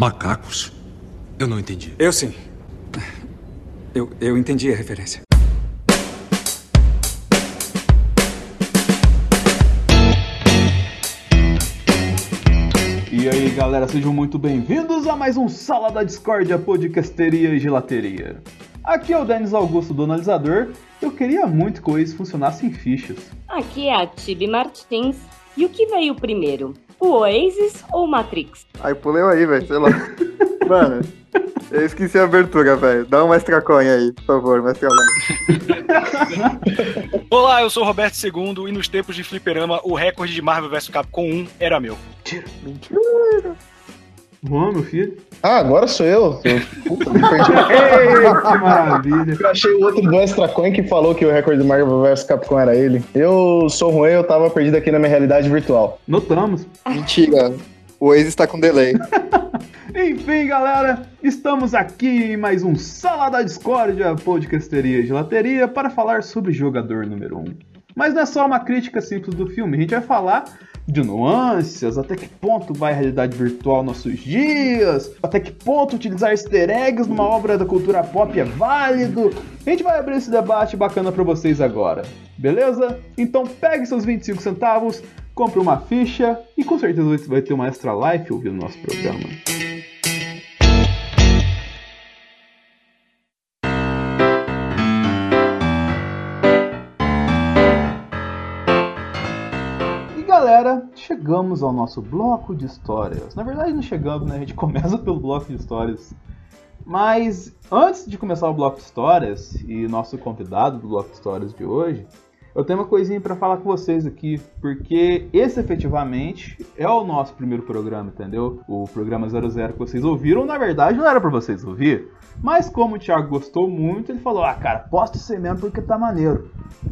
Macacos? Eu não entendi. Eu sim. Eu, eu entendi a referência. E aí galera, sejam muito bem-vindos a mais um Sala da Discórdia, podcasteria e gelateria. Aqui é o Denis Augusto do Analisador. Eu queria muito que o Waze funcionasse em fichas. Aqui é a Tibi Martins. E o que veio primeiro? O Oasis ou o Matrix? Aí puleu aí, velho, sei lá. Mano, eu esqueci a abertura, velho. Dá uma estraconha aí, por favor, mestre Olá, eu sou o Roberto II e nos tempos de fliperama o recorde de Marvel vs Capcom 1 era meu. Mentira. Juan, meu filho. Ah, agora sou eu. puta, me perdi. Ei, que maravilha. Eu achei o outro do Extra Coin que falou que o recorde do Marvel vs Capcom era ele. Eu sou ruim, eu tava perdido aqui na minha realidade virtual. Notamos. Mentira. O Waze está com delay. Enfim, galera, estamos aqui em mais um Sala da Discórdia, podcasteria e gelateria, para falar sobre jogador número 1. Mas não é só uma crítica simples do filme, a gente vai falar de nuances, até que ponto vai a realidade virtual nossos dias, até que ponto utilizar easter eggs numa obra da cultura pop é válido. A gente vai abrir esse debate bacana para vocês agora, beleza? Então pegue seus 25 centavos, compre uma ficha e com certeza você vai ter uma extra life ouvindo nosso programa. Chegamos ao nosso bloco de histórias. Na verdade não chegamos, né? A gente começa pelo bloco de histórias. Mas antes de começar o bloco de histórias e nosso convidado do bloco de histórias de hoje, eu tenho uma coisinha para falar com vocês aqui, porque esse efetivamente é o nosso primeiro programa, entendeu? O programa 00 que vocês ouviram, na verdade não era para vocês ouvir, mas como o Thiago gostou muito, ele falou: "Ah, cara, posta aí mesmo porque tá maneiro".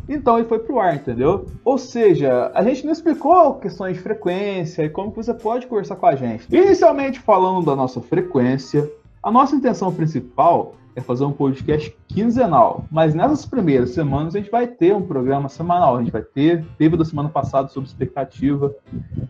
Então ele foi pro ar, entendeu? Ou seja, a gente não explicou questões de frequência e como você pode conversar com a gente. Inicialmente falando da nossa frequência, a nossa intenção principal é fazer um podcast quinzenal, mas nessas primeiras semanas a gente vai ter um programa semanal. A gente vai ter, teve da semana passada sobre expectativa,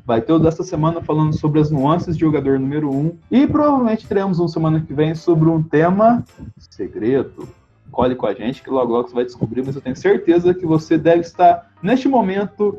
vai ter o dessa semana falando sobre as nuances de jogador número 1 um, e provavelmente teremos um semana que vem sobre um tema segredo. Colhe com a gente que logo logo você vai descobrir, mas eu tenho certeza que você deve estar neste momento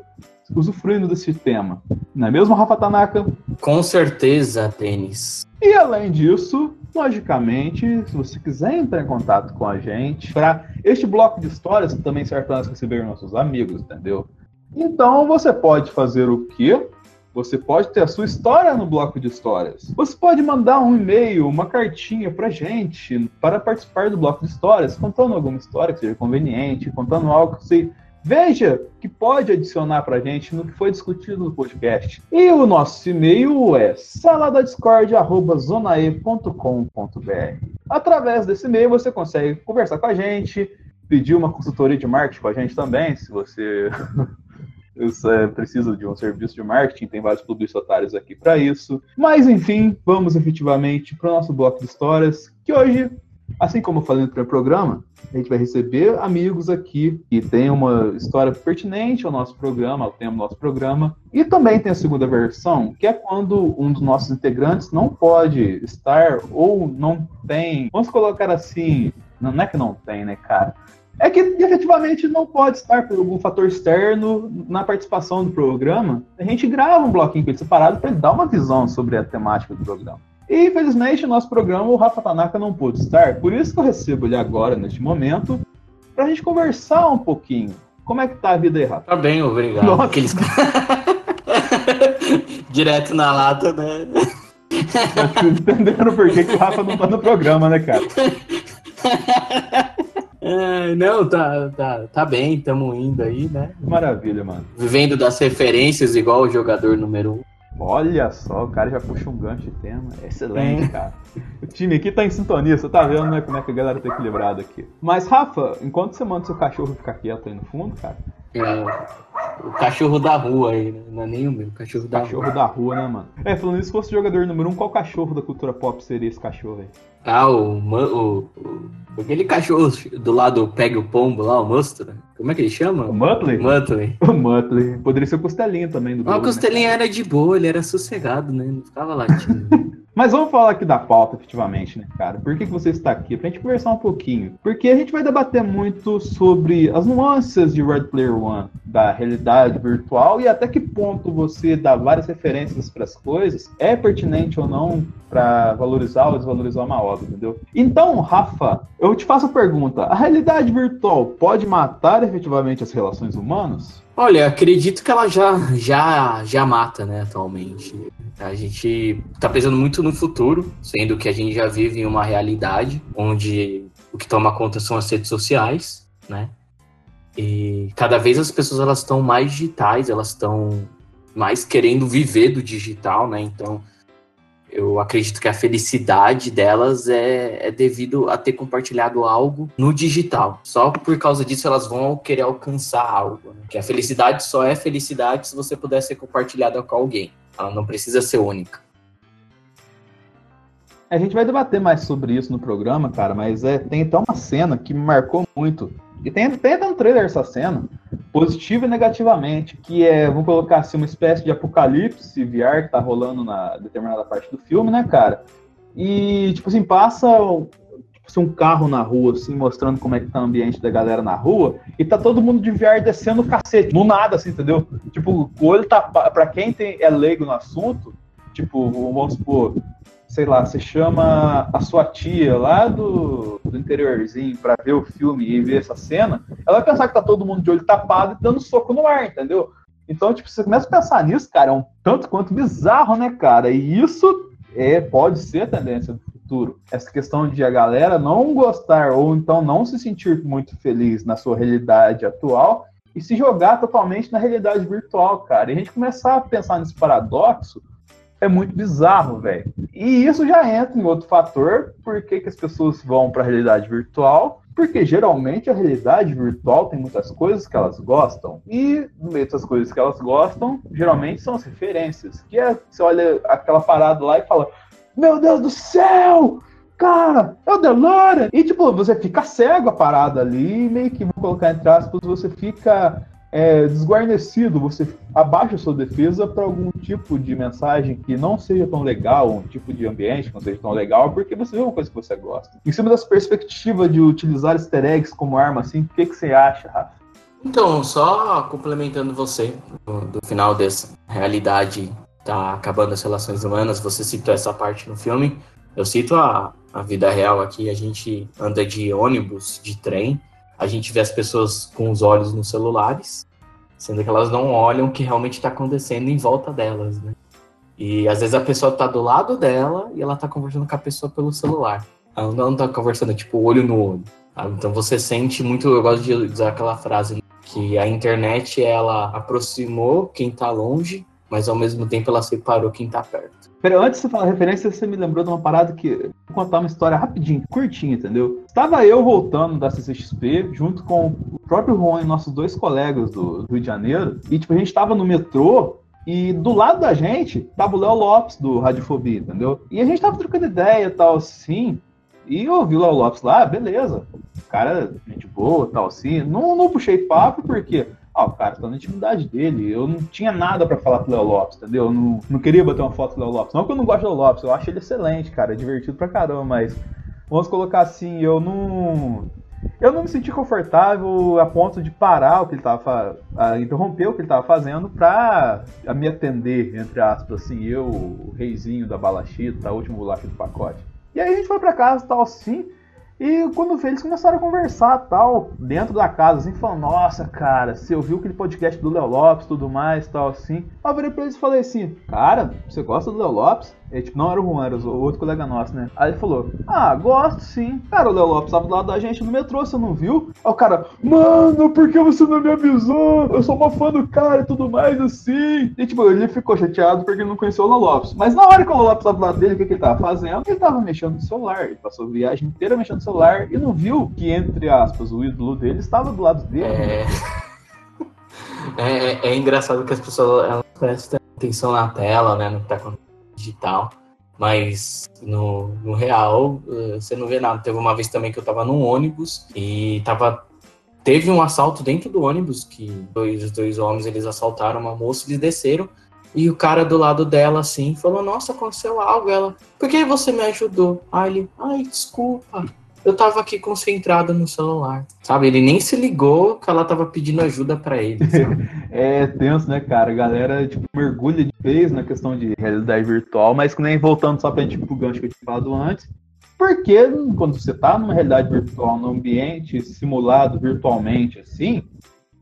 usufruindo desse tema. Não é mesmo, Rafa Tanaka? Com certeza, Denis. E além disso, logicamente, se você quiser entrar em contato com a gente, para este bloco de histórias também serve para nós receber nossos amigos, entendeu? Então você pode fazer o quê? Você pode ter a sua história no bloco de histórias. Você pode mandar um e-mail, uma cartinha pra gente para participar do bloco de histórias, contando alguma história que seja conveniente, contando algo que você veja que pode adicionar pra gente no que foi discutido no podcast. E o nosso e-mail é saladadiscord.zonae.com.br. Através desse e-mail você consegue conversar com a gente, pedir uma consultoria de marketing com a gente também, se você precisa de um serviço de marketing, tem vários publicitários aqui para isso. Mas enfim, vamos efetivamente para o nosso bloco de histórias, que hoje Assim como falei no primeiro programa, a gente vai receber amigos aqui que tem uma história pertinente ao nosso programa, ao tema do nosso programa. E também tem a segunda versão, que é quando um dos nossos integrantes não pode estar ou não tem. Vamos colocar assim. Não é que não tem, né, cara? É que efetivamente não pode estar por algum fator externo na participação do programa. A gente grava um bloquinho com ele separado para ele dar uma visão sobre a temática do programa. E infelizmente no nosso programa o Rafa Tanaka não pôde estar, por isso que eu recebo ele agora, neste momento, pra gente conversar um pouquinho. Como é que tá a vida aí, Rafa? Tá bem, obrigado. Nossa. Aqueles... Direto na lata, né? Acho que entenderam por que, que o Rafa não tá no programa, né, cara? É, não, tá, tá, tá bem, estamos indo aí, né? Maravilha, mano. Vivendo das referências igual o jogador número um. Olha só, o cara já puxa um gancho de tema. Excelente, cara. O time aqui tá em sintonia, você tá vendo, né, como é que a galera tá equilibrada aqui. Mas, Rafa, enquanto você manda seu cachorro ficar quieto aí no fundo, cara, É, o cachorro da rua aí, né? Não é nem o meu, o cachorro da cachorro rua. da rua, né, mano? É, falando isso, se fosse jogador número um, qual cachorro da cultura pop seria esse cachorro aí? Ah, o, o, o- Aquele cachorro do lado pega o pombo lá, o monstro. Como é que ele chama? O Muttley? Muttley. O Muttley. Poderia ser o Costelinha também do o Globo, né? Costelinha era de boa, ele era sossegado, né? Não ficava latindo. Mas vamos falar aqui da pauta, efetivamente, né, cara? Por que, que você está aqui? Pra gente conversar um pouquinho. Porque a gente vai debater muito sobre as nuances de Red Player One, da realidade virtual e até que ponto você dá várias referências para as coisas é pertinente ou não para valorizar ou desvalorizar uma obra, entendeu? Então, Rafa, eu te faço a pergunta: a realidade virtual pode matar efetivamente as relações humanas? Olha, acredito que ela já, já, já mata, né, atualmente. A gente tá pensando muito no futuro, sendo que a gente já vive em uma realidade onde o que toma conta são as redes sociais, né? E cada vez as pessoas elas estão mais digitais, elas estão mais querendo viver do digital, né? Então, eu acredito que a felicidade delas é, é devido a ter compartilhado algo no digital. Só por causa disso elas vão querer alcançar algo. Né? Que a felicidade só é felicidade se você puder ser compartilhada com alguém. Ela não precisa ser única. A gente vai debater mais sobre isso no programa, cara, mas é, tem até uma cena que me marcou muito. E tem, até um trailer essa cena, positivo e negativamente, que é, vamos colocar assim, uma espécie de apocalipse VR que tá rolando na determinada parte do filme, né, cara? E, tipo assim, passa tipo assim, um carro na rua, assim, mostrando como é que tá o ambiente da galera na rua, e tá todo mundo de VR descendo o cacete, no nada, assim, entendeu? Tipo, o olho tá. Pra quem tem, é leigo no assunto, tipo, vamos supor, sei lá, você chama a sua tia lá do, do interiorzinho pra ver o filme e ver essa cena, ela vai pensar que tá todo mundo de olho tapado e dando soco no ar, entendeu? Então, tipo, você começa a pensar nisso, cara, é um tanto quanto bizarro, né, cara? E isso é, pode ser a tendência do futuro. Essa questão de a galera não gostar ou então não se sentir muito feliz na sua realidade atual e se jogar totalmente na realidade virtual, cara. E a gente começar a pensar nesse paradoxo é muito bizarro, velho. E isso já entra em outro fator, por que, que as pessoas vão para a realidade virtual? Porque geralmente a realidade virtual tem muitas coisas que elas gostam. E no meio dessas coisas que elas gostam, geralmente são as referências. Que é, você olha aquela parada lá e fala: Meu Deus do céu! Cara, é o DeLorean! E tipo, você fica cego a parada ali, meio que, vou colocar entre aspas, você fica é, desguarnecido, você abaixa sua defesa para algum tipo de mensagem que não seja tão legal, um tipo de ambiente que não seja tão legal, porque você vê uma coisa que você gosta. Em cima dessa perspectiva de utilizar easter eggs como arma, assim, o que, que você acha, Rafa? Então, só complementando você, do, do final dessa realidade tá acabando as relações humanas, você citou essa parte no filme, eu cito a, a vida real aqui, a gente anda de ônibus, de trem, a gente vê as pessoas com os olhos nos celulares, sendo que elas não olham o que realmente está acontecendo em volta delas, né? E às vezes a pessoa tá do lado dela e ela tá conversando com a pessoa pelo celular. Ela não tá conversando, tipo, olho no olho. sabe? Então você sente muito, eu gosto de usar aquela frase, que a internet, ela aproximou quem tá longe, mas ao mesmo tempo ela separou quem tá perto. Pera, antes de você falar referência, você me lembrou de uma parada que. Vou contar uma história rapidinho, curtinha, entendeu? Estava eu voltando da CCXP, junto com o próprio Juan e nossos dois colegas do, do Rio de Janeiro, e tipo, a gente tava no metrô. E do lado da gente tava o Léo Lopes do Radiofobia, entendeu? E a gente tava trocando ideia e tal, assim. E eu ouvi o Léo Lopes lá, beleza. O cara, gente boa tal, assim. Não, não puxei papo porque ah, o cara tá na intimidade dele. Eu não tinha nada pra falar pro Léo Lopes, entendeu? Eu não, não queria bater uma foto do Léo Lopes. Não que eu não gosto do Léo Lopes, eu acho ele excelente, cara. É divertido pra caramba, mas vamos colocar assim, eu não. Eu não me senti confortável a ponto de parar o que ele tava a interromper o que ele tava fazendo pra me atender, entre aspas, assim, eu, o reizinho da balachita, a última bolacha do pacote. E aí a gente foi pra casa tal assim. E quando vê, eles começaram a conversar tal, dentro da casa, assim, falando, nossa, cara, você ouviu aquele podcast do Léo Lopes e tudo mais, tal, assim. Aí eu virei pra eles e falei assim, cara, você gosta do Léo Lopes? É, tipo, não era o Juan, era o outro colega nosso, né? Aí ele falou, ah, gosto sim. Cara, o Léo Lopes tava do lado da gente no metrô, você não viu? Aí o cara, mano, por que você não me avisou? Eu sou uma fã do cara e tudo mais, assim. E tipo, ele ficou chateado porque ele não conheceu o Léo Lopes. Mas na hora que o Léo Lopes tava do lado dele, o que, que ele tava fazendo? Ele tava mexendo no celular. Ele passou a viagem inteira mexendo no celular e não viu que, entre aspas, o ídolo dele estava do lado dele. É. É, é engraçado que as pessoas elas prestam atenção na tela, né? No que tá acontecendo digital. Mas no, no real, eh, você não vê nada. Teve uma vez também que eu tava num ônibus e tava. Teve um assalto dentro do ônibus, que dois, dois homens eles assaltaram uma moça, eles desceram, e o cara do lado dela, assim, falou, nossa, aconteceu algo. Ela, por que você me ajudou? Aí ele, ai, desculpa. Eu tava aqui concentrado no celular. Sabe, ele nem se ligou que ela tava pedindo ajuda para ele. É tenso, né, cara? A galera, tipo, mergulha de vez na questão de realidade virtual, mas que nem voltando só pra gente pro gancho que eu tinha falado antes. Porque quando você tá numa realidade virtual, num ambiente simulado virtualmente, assim,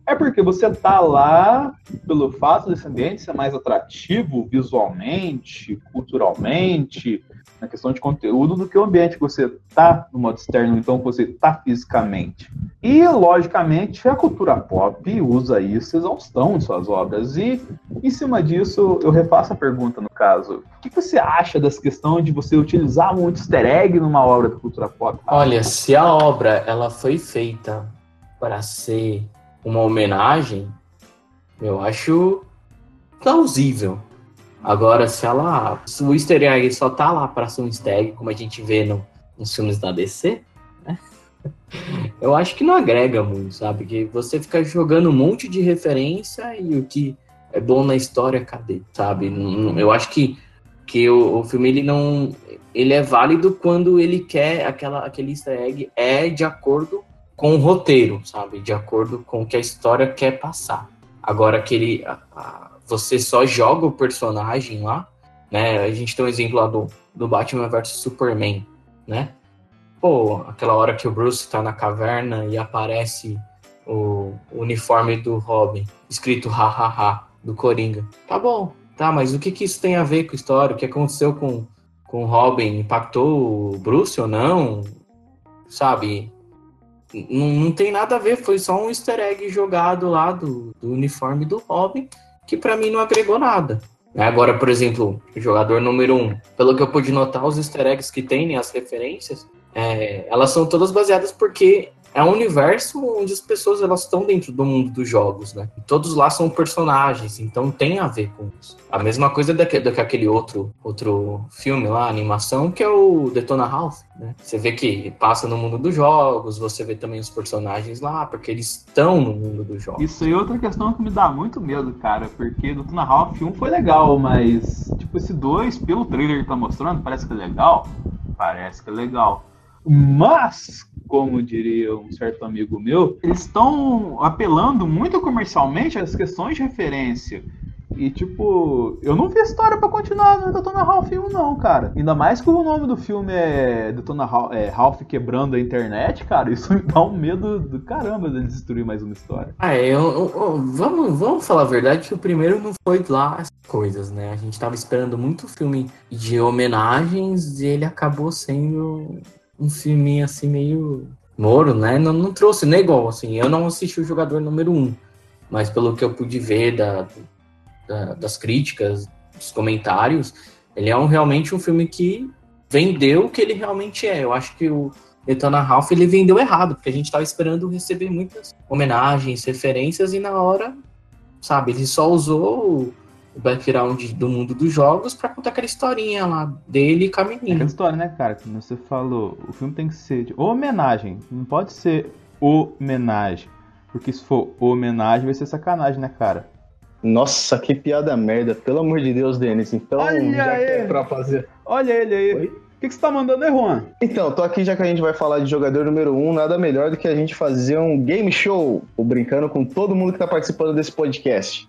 é porque você tá lá pelo fato desse ambiente ser mais atrativo visualmente, culturalmente, na questão de conteúdo, do que o ambiente que você tá no modo externo, então você tá fisicamente. E, logicamente, a cultura pop usa isso exaustão em suas obras. E, em cima disso, eu refaço a pergunta, no caso. O que você acha dessa questão de você utilizar um easter egg numa obra da cultura pop? Olha, se a obra ela foi feita para ser uma homenagem, eu acho plausível. Agora, se ela. Se o easter egg só tá lá para ser um easter egg, como a gente vê no, nos filmes da DC, né? Eu acho que não agrega muito, sabe? Que você fica jogando um monte de referência e o que é bom na história, cadê? Sabe? Eu acho que, que o, o filme ele não. Ele é válido quando ele quer aquela, aquele easter egg é de acordo com o roteiro, sabe? De acordo com o que a história quer passar. Agora, aquele. a- a- você só joga o personagem lá, né? A gente tem um exemplo lá do, do Batman vs Superman, né? Pô, aquela hora que o Bruce tá na caverna e aparece o, uniforme do Robin, escrito ha ha ha, do Coringa. Tá bom, tá, mas o que, que isso tem a ver com a história? O que aconteceu com, com o Robin? Impactou o Bruce ou não? Sabe? N- Não tem nada a ver, foi só um easter egg jogado lá do, do uniforme do Robin, que pra mim não agregou nada. Agora, por exemplo, jogador número um, pelo que eu pude notar, os easter eggs que tem, né, as referências, é, elas são todas baseadas porque é um universo onde as pessoas elas estão dentro do mundo dos jogos, né? E todos lá são personagens, então tem a ver com isso. A mesma coisa daque- daquele outro, outro filme lá, animação, que é o Detona Ralph, né? Você vê que passa no mundo dos jogos, você vê também os personagens lá, porque eles estão no mundo dos jogos. Isso é outra questão que me dá muito medo, cara, porque do Tuna Ralph 1 foi legal, mas, tipo, esse 2, pelo trailer que tá mostrando, parece que é legal. Parece que é legal. Mas, como diria um certo amigo meu, eles estão apelando muito comercialmente às questões de referência. E, tipo, eu não vi história pra continuar no Detona Ralph 1, não, cara. Ainda mais que o nome do filme é Detona Ralph, é, Ralph quebrando a internet, cara. Isso me dá um medo do caramba deles destruir mais uma história. Ah, eu, eu- eu- vamos, vamos falar a verdade que o primeiro não foi lá as coisas, né? A gente tava esperando muito filme de homenagens e ele acabou sendo um filme assim meio moro, né? Não, não trouxe, não é igual, assim. Eu não assisti o jogador número um, mas pelo que eu pude ver da, da- das críticas, dos comentários, ele é um, realmente um filme que vendeu o que ele realmente é. Eu acho que o Detona Ralph ele vendeu errado, porque a gente tava esperando receber muitas homenagens, referências, e na hora, sabe, ele só usou background do mundo dos jogos pra contar aquela historinha lá dele com a É aquela menina. história, né, cara? Como você falou, o filme tem que ser de homenagem. Não pode ser homenagem. Porque se for homenagem, vai ser sacanagem, né, cara? Nossa, que piada merda. Pelo amor de Deus, Denis. Então, Olha já que é aí. pra fazer. Olha ele aí. Oi? O que, que você tá mandando aí, Juan? Então, tô aqui já que a gente vai falar de jogador número um, nada melhor do que a gente fazer um game show, ou brincando com todo mundo que tá participando desse podcast.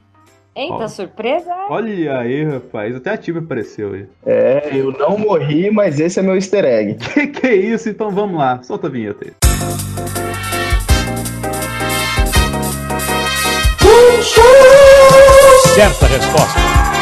Eita, Ó. surpresa? Olha aí, rapaz. Até a Tiva apareceu aí. É, eu não morri, mas esse é meu easter egg. Que que é isso? Então vamos lá. Solta a vinheta aí. Certa resposta.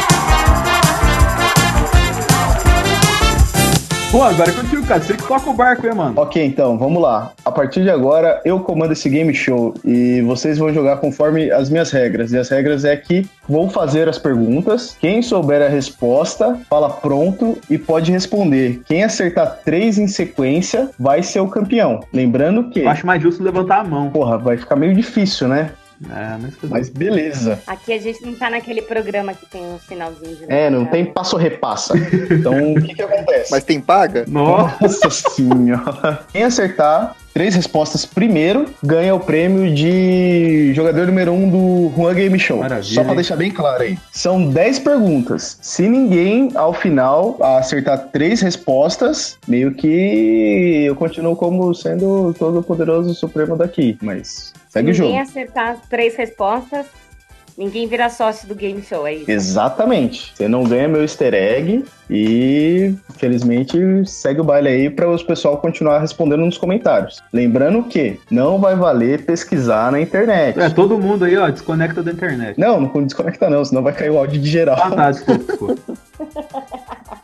Pô, agora é contigo, cara. Você que toca o barco aí, mano. Ok, então, vamos lá. A partir de agora, eu comando esse game show e vocês vão jogar conforme as minhas regras. E as regras é que vou fazer as perguntas. Quem souber a resposta, fala pronto e pode responder. Quem acertar três em sequência vai ser o campeão. Lembrando que, Eu acho mais justo levantar a mão. porra, vai ficar meio difícil, né? É, mas beleza. Aqui a gente não tá naquele programa que tem um sinalzinho de É, não levantar. tem passo repassa. Então, o que que acontece? Mas tem paga? Nossa. Nossa senhora. Quem acertar três respostas primeiro ganha o prêmio de jogador número um do Juan Game Show. Maravilha, Só pra hein? deixar bem claro aí. São 10 perguntas. Se ninguém, ao final, acertar três respostas, meio que eu continuo como sendo todo poderoso supremo daqui. Mas segue o Se ninguém jogo. acertar as três respostas, ninguém vira sócio do game show, é isso? Exatamente. Você não ganha meu easter egg e, felizmente, segue o baile aí para os pessoal continuar respondendo nos comentários. Lembrando que não vai valer pesquisar na internet. É, todo mundo aí, ó, desconecta da internet. Não, não desconecta não, senão vai cair o áudio de geral. Ah, tá, desculpa, desculpa.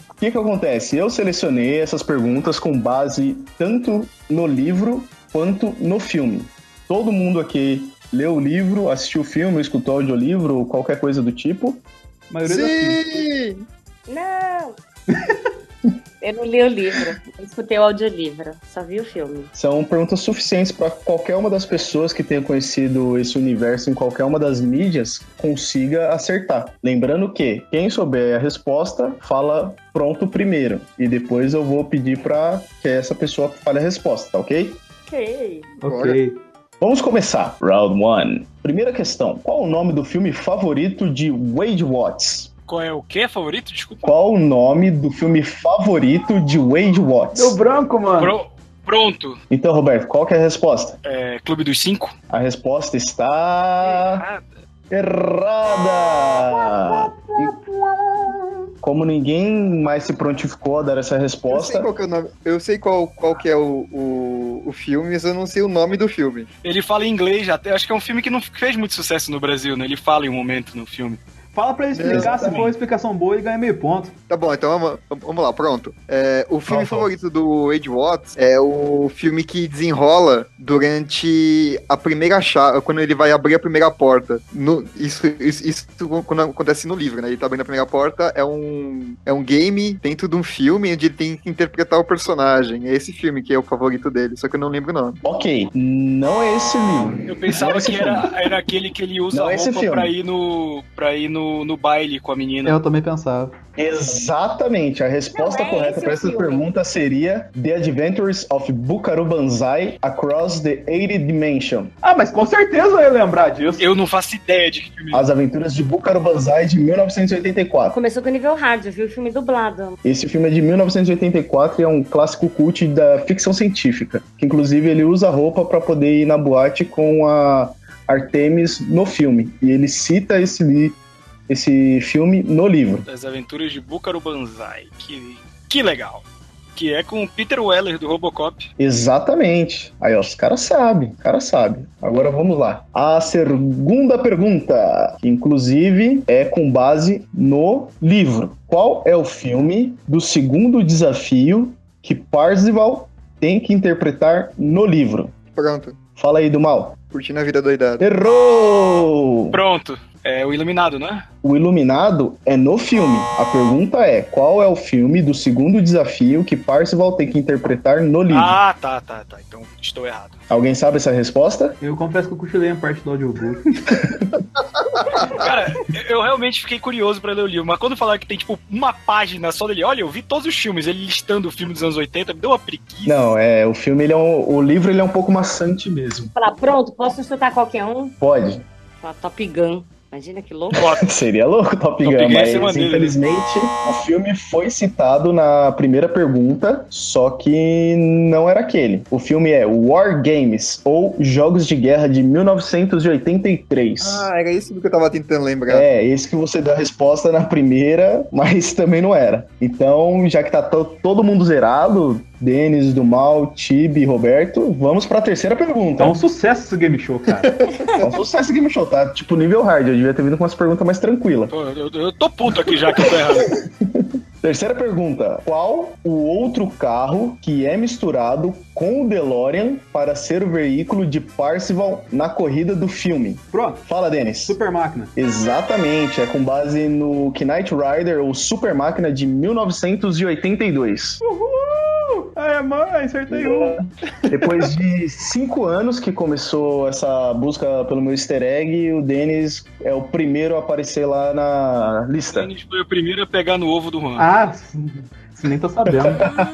O que que acontece? Eu selecionei essas perguntas com base tanto no livro quanto no filme. Todo mundo aqui leu o livro, assistiu o filme, escutou o audiolivro ou qualquer coisa do tipo. A maioria Sim! Não! eu não li o livro, eu escutei o audiolivro, só vi o filme. São perguntas suficientes para qualquer uma das pessoas que tenha conhecido esse universo em qualquer uma das mídias consiga acertar. Lembrando que quem souber a resposta fala pronto primeiro e depois eu vou pedir para que essa pessoa fale a resposta, tá ok? Ok. Ok. Vamos começar. Round 1. Primeira questão. Qual o nome do filme favorito de Wade Watts? Qual é o que favorito? Desculpa. Qual o nome do filme favorito de Wade Watts? Deu branco, mano. Pro- Pronto. Então, Roberto, qual que é a resposta? É, Clube dos Cinco. A resposta está errada. E Como ninguém mais se prontificou a dar essa Eu sei resposta, qual que é o nome. Eu sei qual, qual que é o, o, o filme, mas eu não sei o nome do filme. Ele fala em inglês até. Acho que é um filme que não fez muito sucesso no Brasil, né? Ele fala em um momento no filme. Fala pra ele explicar, se Exatamente. for uma explicação boa, ele ganha meio ponto. Tá bom, então vamos, vamos lá, pronto. É, o filme Qual foi? favorito do Wade Watts é o filme que desenrola durante a primeira chave, quando ele vai abrir a primeira porta. No- isso, isso, isso quando acontece no livro, né? Ele tá abrindo a primeira porta, é um, é um game dentro de um filme onde ele tem que interpretar o personagem. É esse filme que é o favorito dele, só que eu não lembro o nome. ok, não é esse livro. Eu pensava é que era, era aquele que ele usa Não a é esse roupa filme. pra ir, no, pra ir no, no baile com a menina. Eu também pensava. Exatamente, a resposta Não, é correta para essa filme. pergunta seria The Adventures of Bukaru Banzai Across the 80 Dimension. Ah, mas com certeza eu ia lembrar disso. Eu não faço ideia de que filme é. As Aventuras de Bukaru Banzai de 1984. Começou com o nível hard, eu vi o filme dublado. Esse filme é de 1984 e é um clássico cult da ficção científica. Que inclusive ele usa a roupa para poder ir na boate com a Artemis no filme. E ele cita esse, li- esse filme no livro. Das Aventuras de Búcaro Banzai. Que, que legal. Que é com o Peter Weller do Robocop. Exatamente. Aí, ó, os caras sabem, os caras sabem. Agora vamos lá. A segunda pergunta, que inclusive é com base no livro. Qual é o filme do segundo desafio que Parzival tem que interpretar no livro? Pronto. Fala aí do mal. Curtindo a vida doidada. Errou! Pronto. É o Iluminado, né? O Iluminado é no filme. A pergunta é: qual é o filme do segundo desafio que Parzival tem que interpretar no livro? Ah, tá, tá, tá. Então estou errado. Alguém sabe essa resposta? Eu confesso que eu cochilei a parte do audiobook. Cara, eu- realmente fiquei curioso pra ler o livro, mas quando falaram que tem, tipo, uma página só dele, olha, eu vi todos os filmes, ele listando o filme dos anos 80, me deu uma preguiça. Não, é, o filme ele é um, o livro ele é um pouco maçante mesmo. Falar, pronto, posso chutar qualquer um? Pode. Falar Top Gun. Imagina que louco. Seria louco Top, Top Gun, mas maneiro, infelizmente o filme foi citado na primeira pergunta, só que não era aquele. O filme é War Games, ou Jogos de Guerra de 1983. Ah, era isso que eu tava tentando lembrar. É, esse que você deu a resposta na primeira, mas também não era. Então, já que tá to- todo mundo zerado, Denis, do Mal, Tibi, Roberto, vamos pra terceira pergunta. É um sucesso esse game show, cara. É um sucesso Game Show, tá? Tipo nível hard, eu devia ter vindo com umas perguntas mais tranquilas. Pô, eu, eu tô puto aqui já que eu tô errado. Terceira pergunta: Qual o outro carro que é misturado com o DeLorean para ser o veículo de Parzival na corrida do filme? Pronto. Fala, Denis. Super máquina. Exatamente, é com base no Knight Rider ou Super Máquina de 1982. Uhul! É, mãe, acertei um. Depois de cinco anos que começou essa busca pelo meu easter egg, o Denis é o primeiro a aparecer lá na O lista. Denis foi o primeiro a pegar no ovo do Juan. Ah, você nem tô sabendo.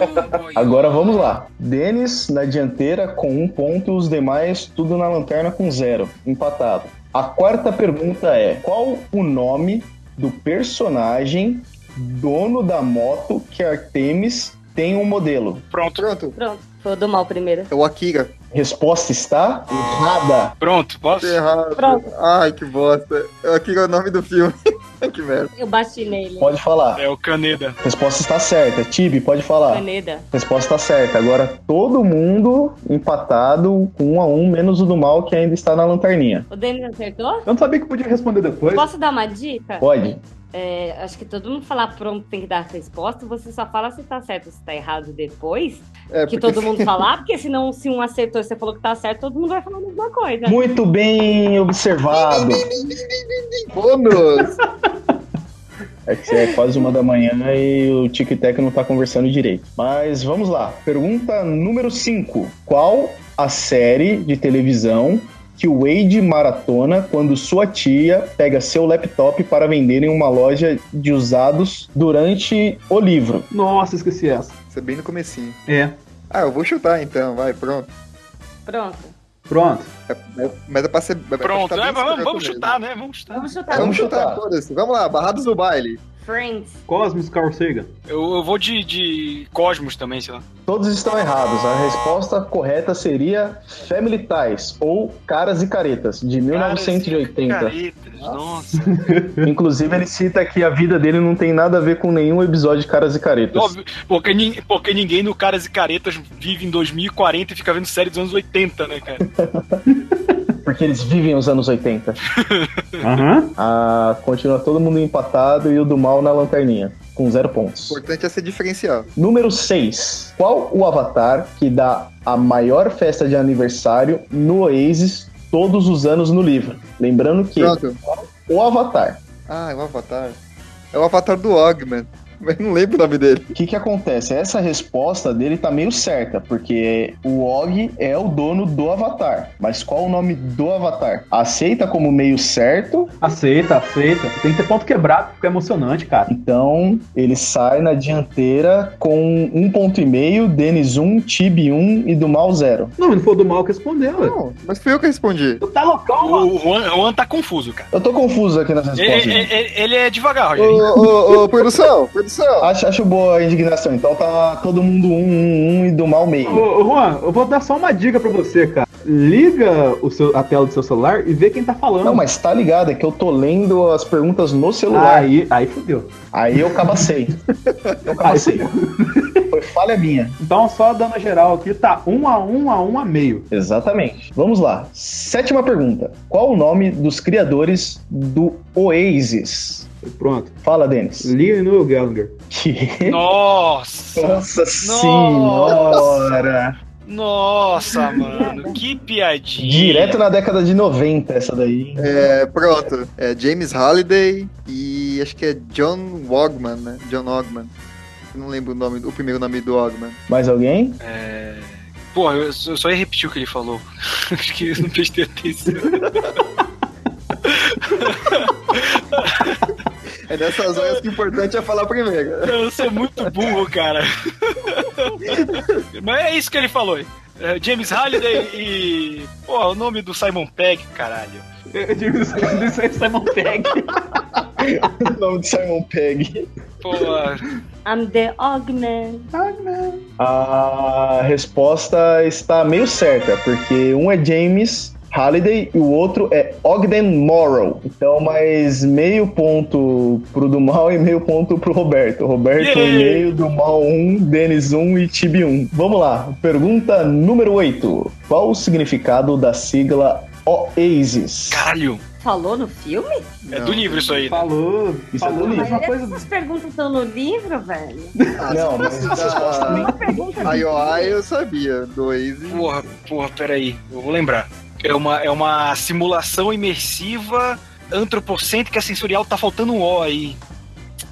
Agora vamos lá. Denis na dianteira com um ponto, os demais tudo na lanterna com zero, empatado. A quarta pergunta é: qual o nome do personagem dono da moto que Artemis tem um modelo? Pronto, Pronto. Pronto, foi o do mal primeiro. É o Akira. Resposta está errada. pronto, posso? Errado. Pronto. Ai, que bosta. O Akira é o nome do filme. que merda. Eu bati nele. Pode falar. É o Caneda. Resposta está certa. Tibi, pode falar. Caneda. Resposta está certa. Agora todo mundo empatado com um a um, menos o do mal que ainda está na lanterninha. O Denis acertou? Eu não sabia que podia responder depois. Posso dar uma dica? Pode? É, acho que todo mundo falar pronto tem que dar a resposta, você só fala se tá certo ou se tá errado depois. É, Que todo mundo falar, porque senão se um acertou e você falou que tá certo, todo mundo vai falar a mesma coisa. Muito bem observado. bônus. É que é quase uma da manhã e o Tic Tac não tá conversando direito. Mas vamos lá. Pergunta número 5. Qual a série de televisão que o Wade maratona quando sua tia pega seu laptop para vender em uma loja de usados durante o livro? Nossa, esqueci essa. Isso é bem no comecinho. É. Ah, eu vou chutar então, vai, pronto. Pronto. Pronto. É- é- mas é pra ser. é pra Pronto, é, bem vamos, vamos chutar, né? Vamos chutar. Vamos É, chutar. vamos Vamos chutar, chutar. Vamos lá, barrados no baile. Friends. Cosmos Carl Sagan. Eu, eu vou de, de Cosmos também, sei lá. Todos estão errados. A resposta correta seria Family Ties ou Caras e Caretas, de 1980. Caretas, nossa. Inclusive, ele cita que a vida dele não tem nada a ver com nenhum episódio de Caras e Caretas. Óbvio, porque, porque ninguém no Caras e Caretas vive em 2040 e fica vendo série dos anos 80, né, cara? Porque eles vivem os anos 80. Aham. Ah, continua todo mundo empatado e o do mal na lanterninha, com zero O pontos. importante é ser diferencial. Número 6. Qual o avatar que dá a maior festa de aniversário no Oasis todos os anos no livro? Lembrando que Pronto. o avatar. Ah, é o Avatar. É o Avatar do Ogman. Mas não lembro o nome dele. O que que acontece? Essa resposta dele tá meio certa, porque o Og é o dono do Avatar. Mas qual o nome do Avatar? Aceita como meio certo, Aceita, aceita. Tem que ter ponto quebrado, fica emocionante, cara. então ele sai na dianteira com um ponto e meio, Denis 1, Tibi 1 e do Mal 0. Não, mas não foi o do mal que respondeu. Não, mas fui eu que respondi. Tu tá loucão, O, mano. o Juan, o Juan tá confuso, cara. Eu tô confuso aqui nas respostas. Ele, ele- ele é devagar, Ô, Rogério. ô, ô, produção, produção. Acho, acho boa a indignação. Então tá todo mundo um, um, um e do mal meio. Ô, ô, Juan, eu vou dar só uma dica pra você, cara. Liga o seu, a tela do seu celular e vê quem tá falando. Não, mas tá ligado, é que eu tô lendo as perguntas no celular. Aí, aí fudeu. Aí eu cabacei. Eu cabacei. Foi falha minha. Então, só dando geral aqui, tá um a um a um a meio. Exatamente. Vamos lá. Sétima pergunta. Qual o nome dos criadores do Oasis? Pronto. Fala, Denis. Liga no Gallagher. Que? Nossa! Nossa senhora! Nossa, mano, que piadinha. Direto na década de 90, essa daí. É, pronto. É James Halliday e acho que é John Wogman, né? John Ogman. Eu não lembro o nome, o primeiro nome do Ogman. Mais alguém? É... Pô, eu, eu só ia repetir o que ele falou. Acho que eu não prestei atenção. É nessas horas que o importante é falar primeiro. Eu sou muito burro, cara. Mas é isso que ele falou. É, James Halliday e. Pô, o nome do Simon Pegg, caralho. James isso é Simon Pegg. o nome de Simon Pegg. Pô, I'm the Ogman. A resposta está meio certa, porque um é James Halliday e o outro é Ogden Morrow. Então, mais meio ponto pro do mal e meio ponto pro Roberto. Roberto, Yay! meio, do mal 1, Denis 1 e Tibi 1. Vamos lá, pergunta número 8. Qual o significado da sigla Oasis? caralho. Falou no filme? É do livro isso aí. né? Falou. Isso é falou do a livro. Mas coisa. essas perguntas estão no livro, velho? Ah, Não, mas da IOI eu sabia. Do Oasis. Porra, porra, peraí. Eu vou lembrar. É uma, é uma simulação imersiva antropocêntrica sensorial. Tá faltando um O aí.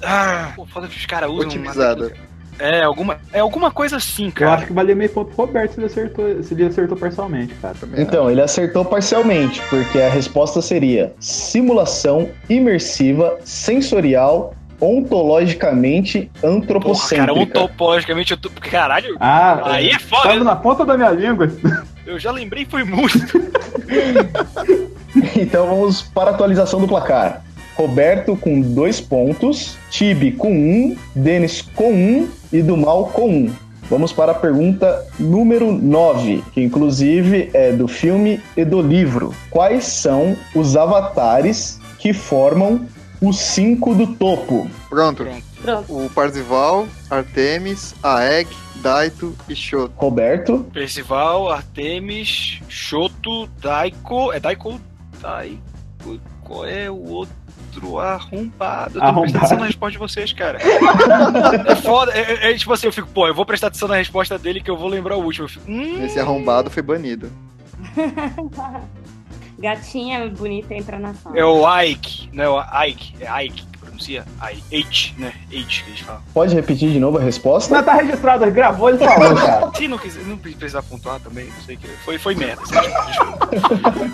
Ah, pô, foda que os caras usam. Otimizada. É, alguma, é alguma coisa assim, Eu cara. acho que valia meio ponto pro Roberto se ele acertou, se ele acertou parcialmente, cara. Também Então, ele acertou parcialmente, porque a resposta seria simulação imersiva, sensorial, ontologicamente Porra, cara, antropocêntrica. ontopologicamente eu tô. Caralho, Ah, aí é foda. tava na ponta da minha língua. Eu já lembrei, foi muito. Então vamos para a atualização do placar. Roberto com dois pontos, Tibi com um, Denis com um e do Mal com um. Vamos para a pergunta número 9, que inclusive é do filme e do livro. Quais são os avatares que formam os cinco do topo? Pronto. Pronto. Pronto. O Parzival, Artemis, Aeg, Daito e Shoto. Roberto, Percival, Artemis, Shoto, Daiko. É Daiko? Daiko. Qual é o outro arrombado? Eu tô Arrombado. prestando atenção na resposta de vocês, cara. é foda. É, é- é tipo assim, eu fico, pô, eu vou prestar atenção na resposta dele que eu vou lembrar o último. Fico, hum, Esse arrombado foi banido. Gatinha bonita entra na sala. é o Ike, não é o Ike, é Ike pronuncia? I, H, né? H que eles falam. pode repetir de novo a resposta? Mas tá registrado, ele gravou, ele falou, cara. Se não quiser, não precisar pontuar também, não sei o que. Foi, foi merda, assim, desculpa.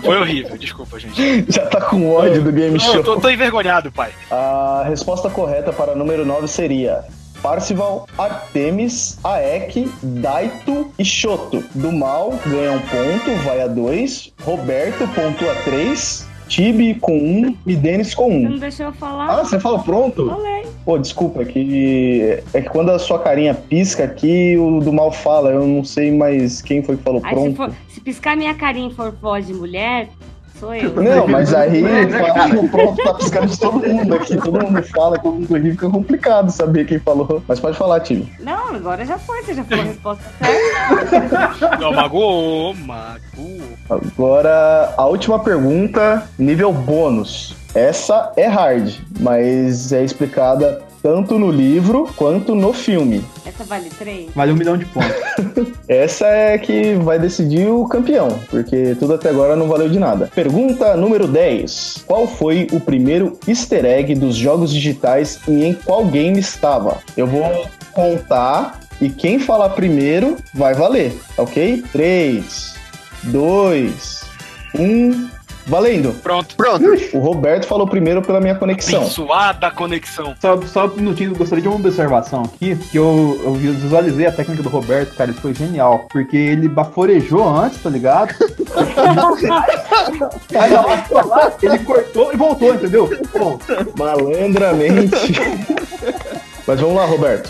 Foi horrível, desculpa, gente. Já tá com ódio do game Não, eu show. tô, tô envergonhado, pai. A resposta correta para número 9 seria Parcival, Artemis, Aek, Daito e Shoto. Do mal ganha um ponto, vai a 2. Roberto pontua 3. Tibi com 1 um, e Denis com 1. Você Um. não deixou eu falar? Ah, você falou pronto? Falei. Pô, desculpa, é que, é que quando a sua carinha pisca aqui, o do mal fala. Eu não sei mais quem foi que falou Aí se, pronto. for, se piscar minha carinha e for voz de mulher, sou eu. Não, mas aí que o pronto tá piscando de todo mundo aqui. Todo mundo fala, todo mundo ri, fica complicado saber quem falou. Mas pode falar, Tibi. Não, agora já foi, você já falou a resposta certa. Não, magoou, magoou. Agora, a última pergunta, nível bônus. Essa é hard, mas é explicada tanto no livro quanto no filme. Essa vale três? Vale um milhão de pontos. Essa é que vai decidir o campeão, porque tudo até agora não valeu de nada. Pergunta número 10. Qual foi o primeiro easter egg dos jogos digitais e em qual game estava? Eu vou contar e quem falar primeiro vai valer, ok? 3, 2, 1. Valendo! Pronto. Pronto. O Roberto falou primeiro pela minha conexão. Abençoada conexão. Só, só um minutinho, eu gostaria de uma observação aqui, que eu, eu visualizei a técnica do Roberto, cara, ele foi genial. Porque ele baforejou antes, tá ligado? Aí na hora de falar, ele cortou e voltou, entendeu? Pronto. Malandramente. Mas vamos lá, Roberto.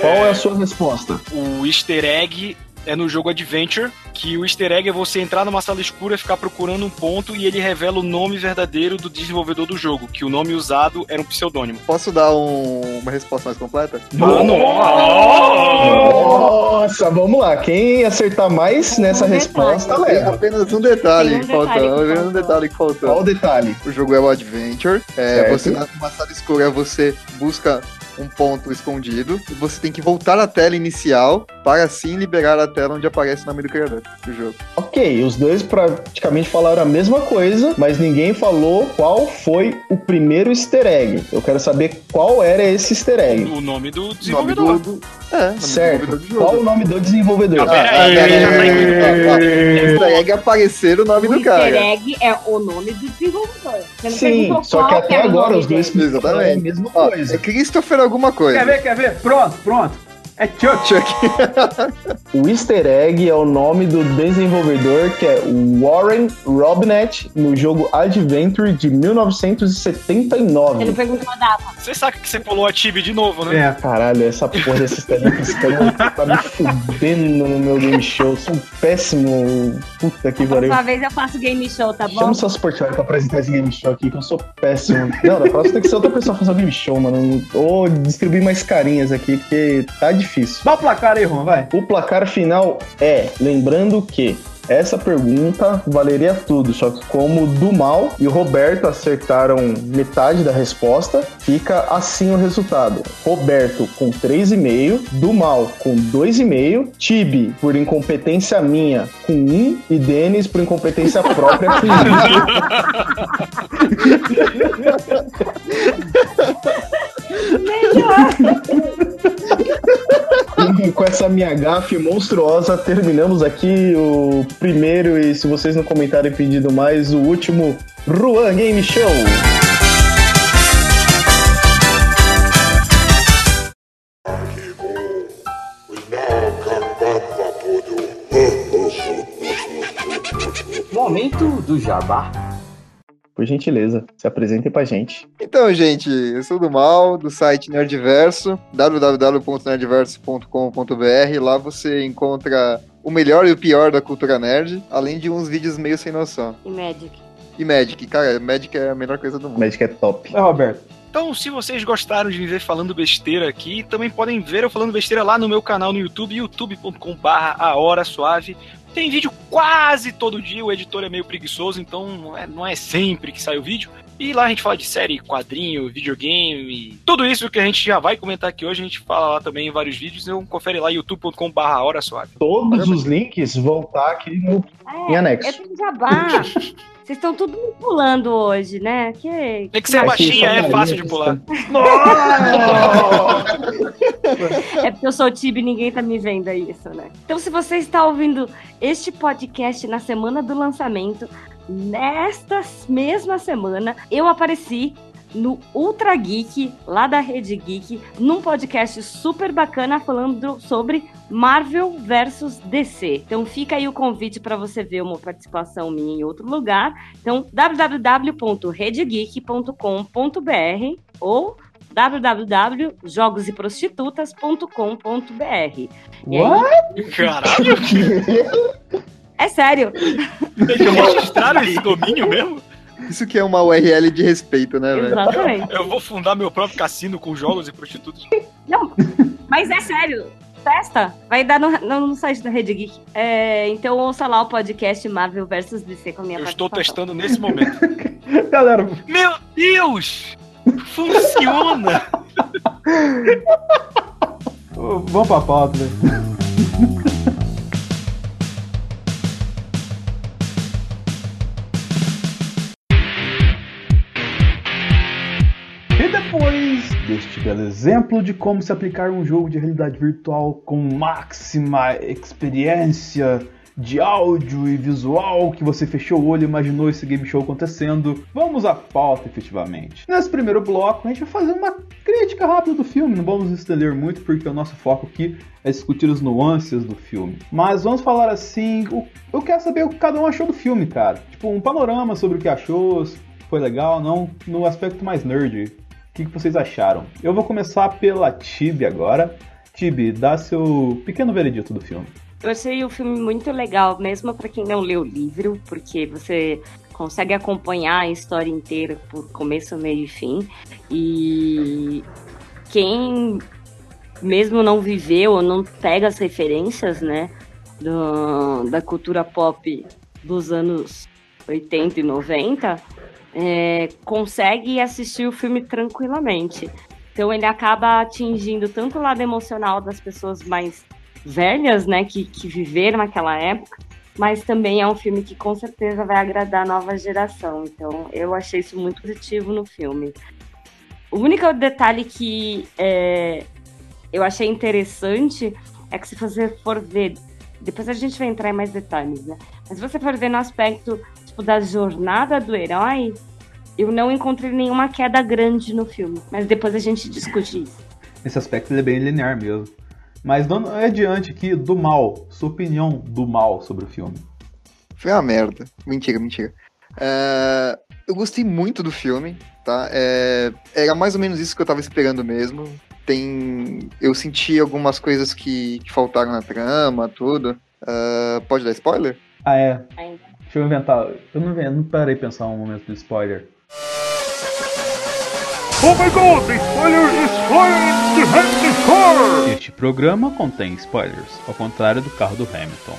Qual é a sua resposta? O easter egg é no jogo Adventure, que o easter egg é você entrar numa sala escura, ficar procurando um ponto e ele revela o nome verdadeiro do desenvolvedor do jogo, que o nome usado era um pseudônimo. Posso dar um- uma resposta mais completa? Nossa, vamos lá. Quem acertar mais nessa Um resposta leva. apenas um detalhe Tem um que detalhe faltou. que Apenas um faltou. detalhe que faltou. Qual o detalhe? O jogo é o Adventure. É, você tá numa sala escura, você busca um ponto escondido e você tem que voltar à tela inicial para assim liberar a tela onde aparece o nome do criador do jogo. Ok, os dois praticamente falaram a mesma coisa, mas ninguém falou qual foi o primeiro easter egg. Eu quero saber qual era esse easter egg. O nome do Nome desenvolvedor. do, do, é, nome Certo. do Qual o nome do desenvolvedor? Ah, aí, ah. Easter egg é aparecer o nome O do easter cara. egg é o nome do desenvolvedor. Sim, só que até agora nome os dois falaram a Exatamente. mesma Ó, coisa. é Christopher alguma coisa. Quer ver, quer ver? Pronto, pronto. É Chuck. Chuck. O easter egg é o nome do desenvolvedor, que é Warren Robinett, no jogo Adventure de Ele 1979. não perguntou a data. Você sabe que você pulou a Tibi de novo, né? É. Caralho, essa porra desse cara tá me fudendo no meu game show. Eu sou um péssimo. Puta que pariu. Próxima vez eu faço game show, tá bom? Chama o seu Sportware pra apresentar esse game show aqui, que eu sou péssimo. Não, da próxima tem que ser outra pessoa fazer o game show, mano. Ou distribuir mais carinhas aqui, porque tá difícil. Dá o placar aí, Juan, vai. O placar final é, lembrando que essa pergunta valeria tudo, só que como o do mal e o Roberto acertaram metade da resposta, fica assim o resultado. Roberto com 3,5, do mal com 2,5, Tibi por incompetência minha com 1 e Denis por incompetência própria com 1. E com essa minha gafe monstruosa, terminamos aqui o primeiro e, se vocês não comentarem pedido mais, o último Ruan Game Show. Momento do jabá. Por gentileza, se apresentem pra gente. Então, gente, eu sou do mal, do site Nerdverso, www.nerdverso.com.br. Lá você encontra o melhor e o pior da cultura nerd, além de uns vídeos meio sem noção. E Magic. E Magic, cara, Magic é a melhor coisa do mundo. Magic é top. Vai, Roberto. Então, se vocês gostaram de me ver falando besteira aqui, também podem ver eu falando besteira lá no meu canal no YouTube, youtube.com.br A Hora Suave. Tem vídeo quase todo dia, o editor é meio preguiçoso, então não é, não é sempre que sai o vídeo. E lá a gente fala de série, quadrinho, videogame, tudo isso que a gente já vai comentar aqui hoje, a gente fala lá também em vários vídeos. Então confere lá youtube.com.br A Hora Suave. Todos os links vão estar aqui no, em É, anexo. eu tenho jabá. Vocês estão tudo me pulando hoje, né? Que... Tem que ser Aqui, baixinha, é só fácil de pular. É porque eu sou Tibi e ninguém tá me vendo é isso, né? Então, se você está ouvindo este podcast na semana do lançamento, nesta mesma semana, eu apareci no Ultra Geek, lá da Rede Geek, num podcast super bacana falando sobre Marvel versus DC. Então fica aí o convite para você ver uma participação minha em outro lugar. Então www.redegeek.com.br ou www.jogoseprostitutas.com.br. What? Caralho, É sério. eles registraram esse domínio mesmo? Isso que é uma URL de respeito, né, velho? Exatamente. Eu vou fundar meu próprio cassino com jogos e prostitutos. Não, mas é sério. Testa. Vai dar no, no, no site da Rede Geek. É, então ouça lá o podcast Marvel vs DC com a minha Eu estou testando nesse momento. Galera, Meu Deus! Funciona! vamos pra pauta, velho. Depois deste belo exemplo de como se aplicar um jogo de realidade virtual com máxima experiência de áudio e visual que você fechou o olho e imaginou esse game show acontecendo, vamos à pauta efetivamente. Nesse primeiro bloco, a gente vai fazer uma crítica rápida do filme, não vamos estender muito porque o nosso foco aqui é discutir as nuances do filme. Mas vamos falar assim, eu quero saber o que cada um achou do filme, cara. Tipo, um panorama sobre o que achou, foi legal, não no aspecto mais nerd. Que, que vocês acharam? Eu vou começar pela Tibi agora. Tibi, dá seu pequeno veredito do filme. Eu achei o filme muito legal, mesmo para quem não leu o livro, porque você consegue acompanhar a história inteira por começo, meio e fim. E quem mesmo não viveu ou não pega as referências, né, do- da cultura pop dos anos 80 e 90, é, consegue assistir o filme tranquilamente. Então ele acaba atingindo tanto o lado emocional das pessoas mais velhas, né, que, que viveram naquela época, mas também é um filme que com certeza vai agradar a nova geração. Então eu achei isso muito positivo no filme. O único detalhe que é, eu achei interessante é que se você for ver, depois a gente vai entrar em mais detalhes, né? Mas se você for ver no aspecto tipo, da jornada do herói, eu não encontrei nenhuma queda grande no filme. Mas depois a gente discute isso. Nesse aspecto ele é bem linear mesmo. Mas dando adiante aqui do mal, sua opinião do mal sobre o filme. Foi uma merda. Mentira, mentira. É, eu gostei muito do filme, tá? É, era mais ou menos isso que eu tava esperando mesmo. Tem. Eu senti algumas coisas que, que faltaram na trama, tudo. É, pode dar spoiler? Ah, é. Ainda. Deixa eu inventar. Eu não, eu não parei pensar um momento do spoiler. Oh my god, the spoiler is flying behind the car! Este programa contém spoilers, ao contrário do carro do Hamilton.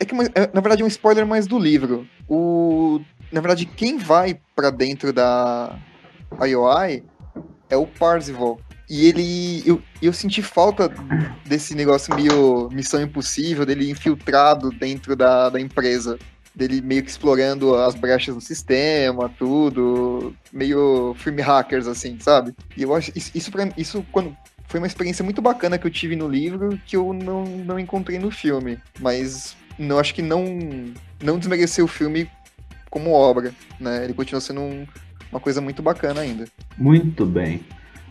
É que, é, na verdade, é um spoiler mais do livro. O, na verdade, quem vai pra dentro da IOI é o Parzival. E ele. Eu, eu senti falta desse negócio meio missão impossível, dele infiltrado dentro da, da empresa. Dele meio que explorando as brechas no sistema, tudo. Meio filme hackers, assim, sabe? E eu acho. Isso, isso, pra, isso quando, foi uma experiência muito bacana que eu tive no livro que eu não, não encontrei no filme. Mas não acho que não, não desmereceu o filme como obra, né? Ele continua sendo um, uma coisa muito bacana ainda. Muito bem.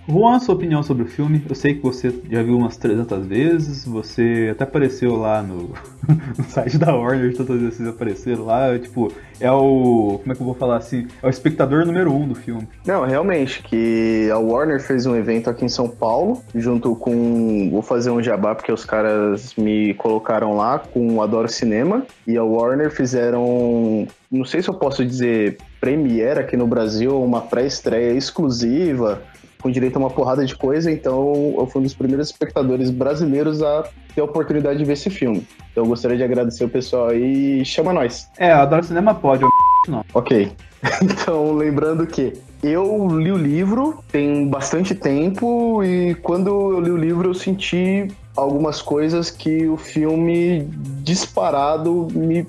Juan, sua opinião sobre o filme? Eu sei que você já viu umas 300 vezes, você até apareceu lá no, no site da Warner, tantas vezes vocês apareceram lá, tipo, é o. Como é que eu vou falar assim? É o espectador número um do filme. Não, realmente, que a Warner fez um evento aqui em São Paulo, junto com. Vou fazer um jabá, porque os caras me colocaram lá com Adoro Cinema, e a Warner fizeram. Não sei se eu posso dizer premiere aqui no Brasil, uma pré-estreia exclusiva com direito a uma porrada de coisa, então eu fui um dos primeiros espectadores brasileiros a ter a oportunidade de ver esse filme. Então eu gostaria de agradecer o pessoal aí e chama nós. É, eu adoro cinema pode, eu não. Ok. Então, lembrando que eu li o livro tem bastante tempo e quando eu li o livro eu senti algumas coisas que o filme disparado me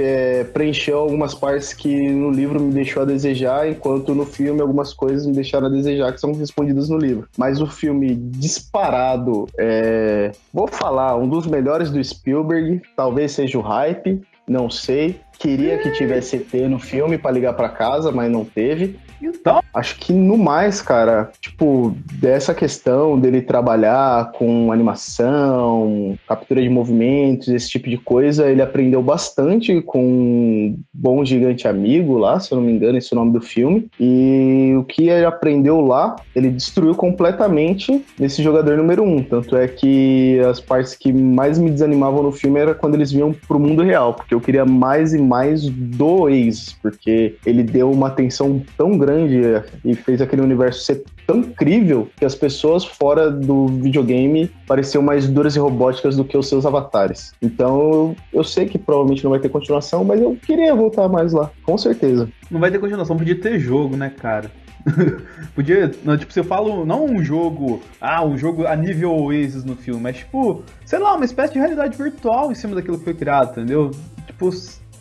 é, preencheu algumas partes que no livro me deixou a desejar, enquanto no filme algumas coisas me deixaram a desejar que são respondidas no livro. Mas o filme disparado, é, vou falar, um dos melhores do Spielberg, talvez seja o Hype, não sei. Queria que tivesse ET no filme para ligar para casa, mas não teve. Então, Acho que no mais, cara, tipo, dessa questão dele trabalhar com animação, captura de movimentos, esse tipo de coisa, ele aprendeu bastante com um bom gigante amigo lá, se eu não me engano, esse é o nome do filme. E o que ele aprendeu lá, ele destruiu completamente nesse jogador número um. Tanto é que as partes que mais me desanimavam no filme era quando eles vinham pro mundo real, porque eu queria mais e mais do ex, porque ele deu uma atenção tão grande e fez aquele universo ser tão incrível que as pessoas fora do videogame pareciam mais duras e robóticas do que os seus avatares. Então eu sei que provavelmente não vai ter continuação, mas eu queria voltar mais lá, com certeza. não vai ter continuação, podia ter jogo, né, cara? podia, tipo, se eu falo, não um jogo, ah, um jogo a nível Oasis no filme, mas tipo, sei lá, uma espécie de realidade virtual em cima daquilo que foi criado, entendeu? Tipo,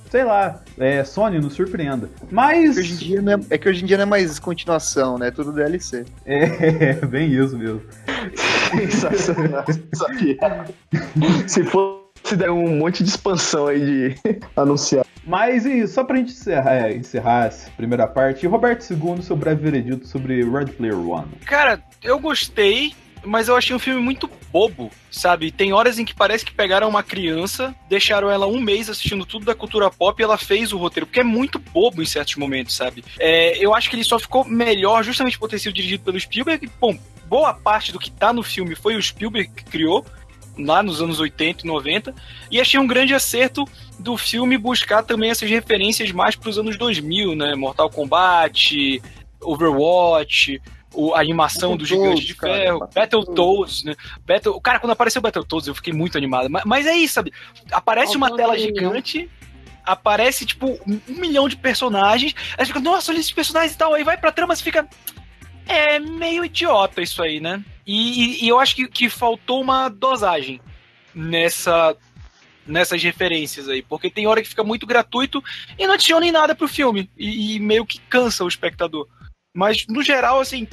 sei lá, é, Sony nos surpreenda. Mas. Hoje em dia não é, é que hoje em dia não é mais continuação, né? É tudo DLC. É, bem isso mesmo. Sensacional. Se fosse der um monte de expansão aí de anunciar. Mas e só pra gente encerrar, é, encerrar essa primeira parte, Roberto II, seu breve veredito sobre Red Player One. Cara, eu gostei, mas eu achei um filme muito bobo, sabe? Tem horas em que parece que pegaram uma criança, deixaram ela um mês assistindo tudo da cultura pop e ela fez o roteiro, porque é muito bobo em certos momentos, sabe? É, eu acho que ele só ficou melhor justamente por ter sido dirigido pelo Spielberg. Bom, boa parte do que tá no filme foi o Spielberg que criou, lá nos anos 80 e 90, e achei um grande acerto do filme buscar também essas referências mais pros anos 2000, né? Mortal Kombat, Overwatch, o- a animação do Battletoads, Gigante de cara, Ferro, Battletoads. Battletoads, né? Battle... Cara, quando apareceu Battletoads eu fiquei muito animado. Mas, mas é isso, sabe? Aparece uma tela gigante, aparece, tipo, um, milhão de personagens, aí você fica, nossa, olha esses personagens e tal, aí vai pra trama e fica... É meio idiota isso aí, né? E, e- e eu acho que, que faltou uma dosagem nessa nessas referências aí, porque tem hora que fica muito gratuito e não adiciona em nada pro filme e, e meio que cansa o espectador. Mas no geral, assim,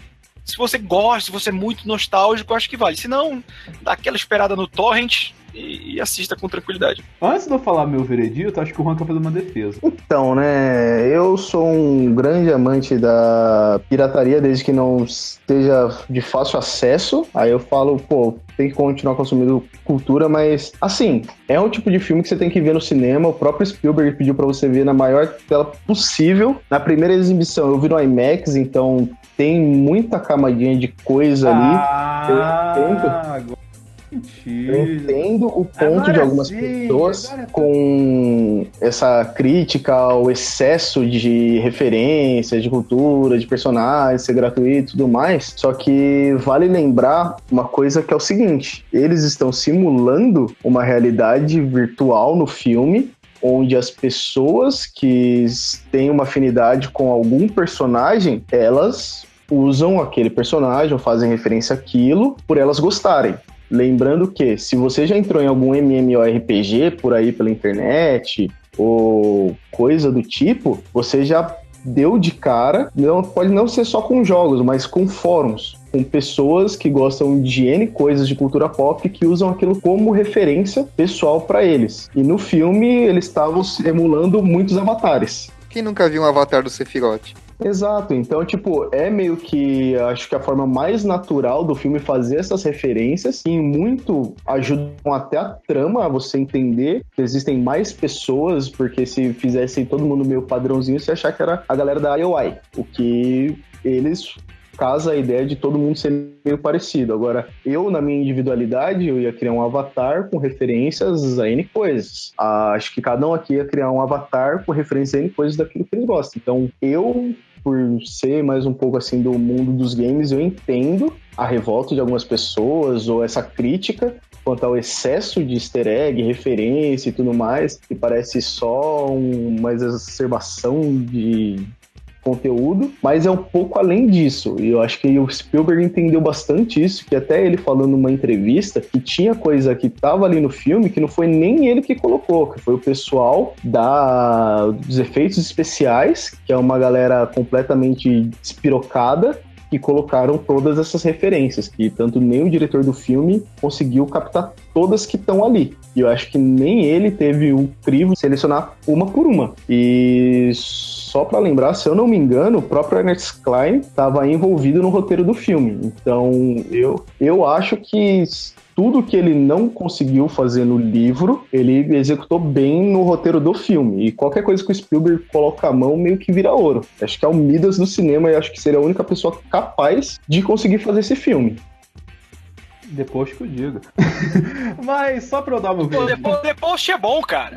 se você gosta, se você é muito nostálgico, acho que vale. Se não, dá aquela esperada no torrent e, e assista com tranquilidade. Antes de eu falar meu veredito, acho que o Juan quer fazer uma defesa. Então, né, eu sou um grande amante da pirataria desde que não esteja de fácil acesso. Aí eu falo, pô, tem que continuar consumindo cultura, mas assim, é um tipo de filme que você tem que ver no cinema. O próprio Spielberg pediu para você ver na maior tela possível. Na primeira exibição eu vi no IMAX, então tem muita camadinha de coisa ali. Ah, eu entendo, agora eu entendo o ponto Agora de algumas sim, pessoas agora tá- com essa crítica ao excesso de referências, de cultura, de personagens, ser gratuito e tudo mais. Só que vale lembrar uma coisa que é o seguinte: eles estão simulando uma realidade virtual no filme onde as pessoas que têm uma afinidade com algum personagem, elas usam aquele personagem ou fazem referência àquilo por elas gostarem. Lembrando que se você já entrou em algum MMORPG por aí pela internet ou coisa do tipo, você já deu de cara, não pode não ser só com jogos, mas com fóruns, com pessoas que gostam de N coisas de cultura pop que usam aquilo como referência pessoal para eles. E no filme eles estavam emulando muitos avatares. Quem nunca viu um avatar do Sephiroth? Exato, então, tipo, é meio que acho que a forma mais natural do filme fazer essas referências e muito ajudam até a trama a você entender que existem mais pessoas, porque se fizessem todo mundo meio padrãozinho, você achar que era a galera da IOI, o que eles casa a ideia de todo mundo ser meio parecido. Agora, eu, na minha individualidade, eu ia criar um avatar com referências a N coisas. Ah, acho que cada um aqui ia criar um avatar com referência a N coisas daquilo que eles gostam. Então, eu, por ser mais um pouco assim do mundo dos games, eu entendo a revolta de algumas pessoas ou essa crítica quanto ao excesso de easter egg, referência e tudo mais, que parece só um, uma exacerbação de conteúdo, mas é um pouco além disso. E eu acho que o Spielberg entendeu bastante isso, que até ele falou numa entrevista que tinha coisa que tava ali no filme que não foi nem ele que colocou, que foi o pessoal da dos efeitos especiais, que é uma galera completamente despirocada que colocaram todas essas referências, que tanto nem o diretor do filme conseguiu captar todas que estão ali. E eu acho que nem ele teve o crivo de selecionar uma por uma. E só para lembrar, se eu não me engano, o próprio Ernest Klein estava envolvido no roteiro do filme. Então, eu, eu acho que tudo que ele não conseguiu fazer no livro, ele executou bem no roteiro do filme. E qualquer coisa que o Spielberg coloca a mão, meio que vira ouro. Acho que é o Midas do cinema e acho que seria a única pessoa capaz de conseguir fazer esse filme. Depois que eu diga. Mas só pra eu dar meu Pô, depois, depois é bom, cara.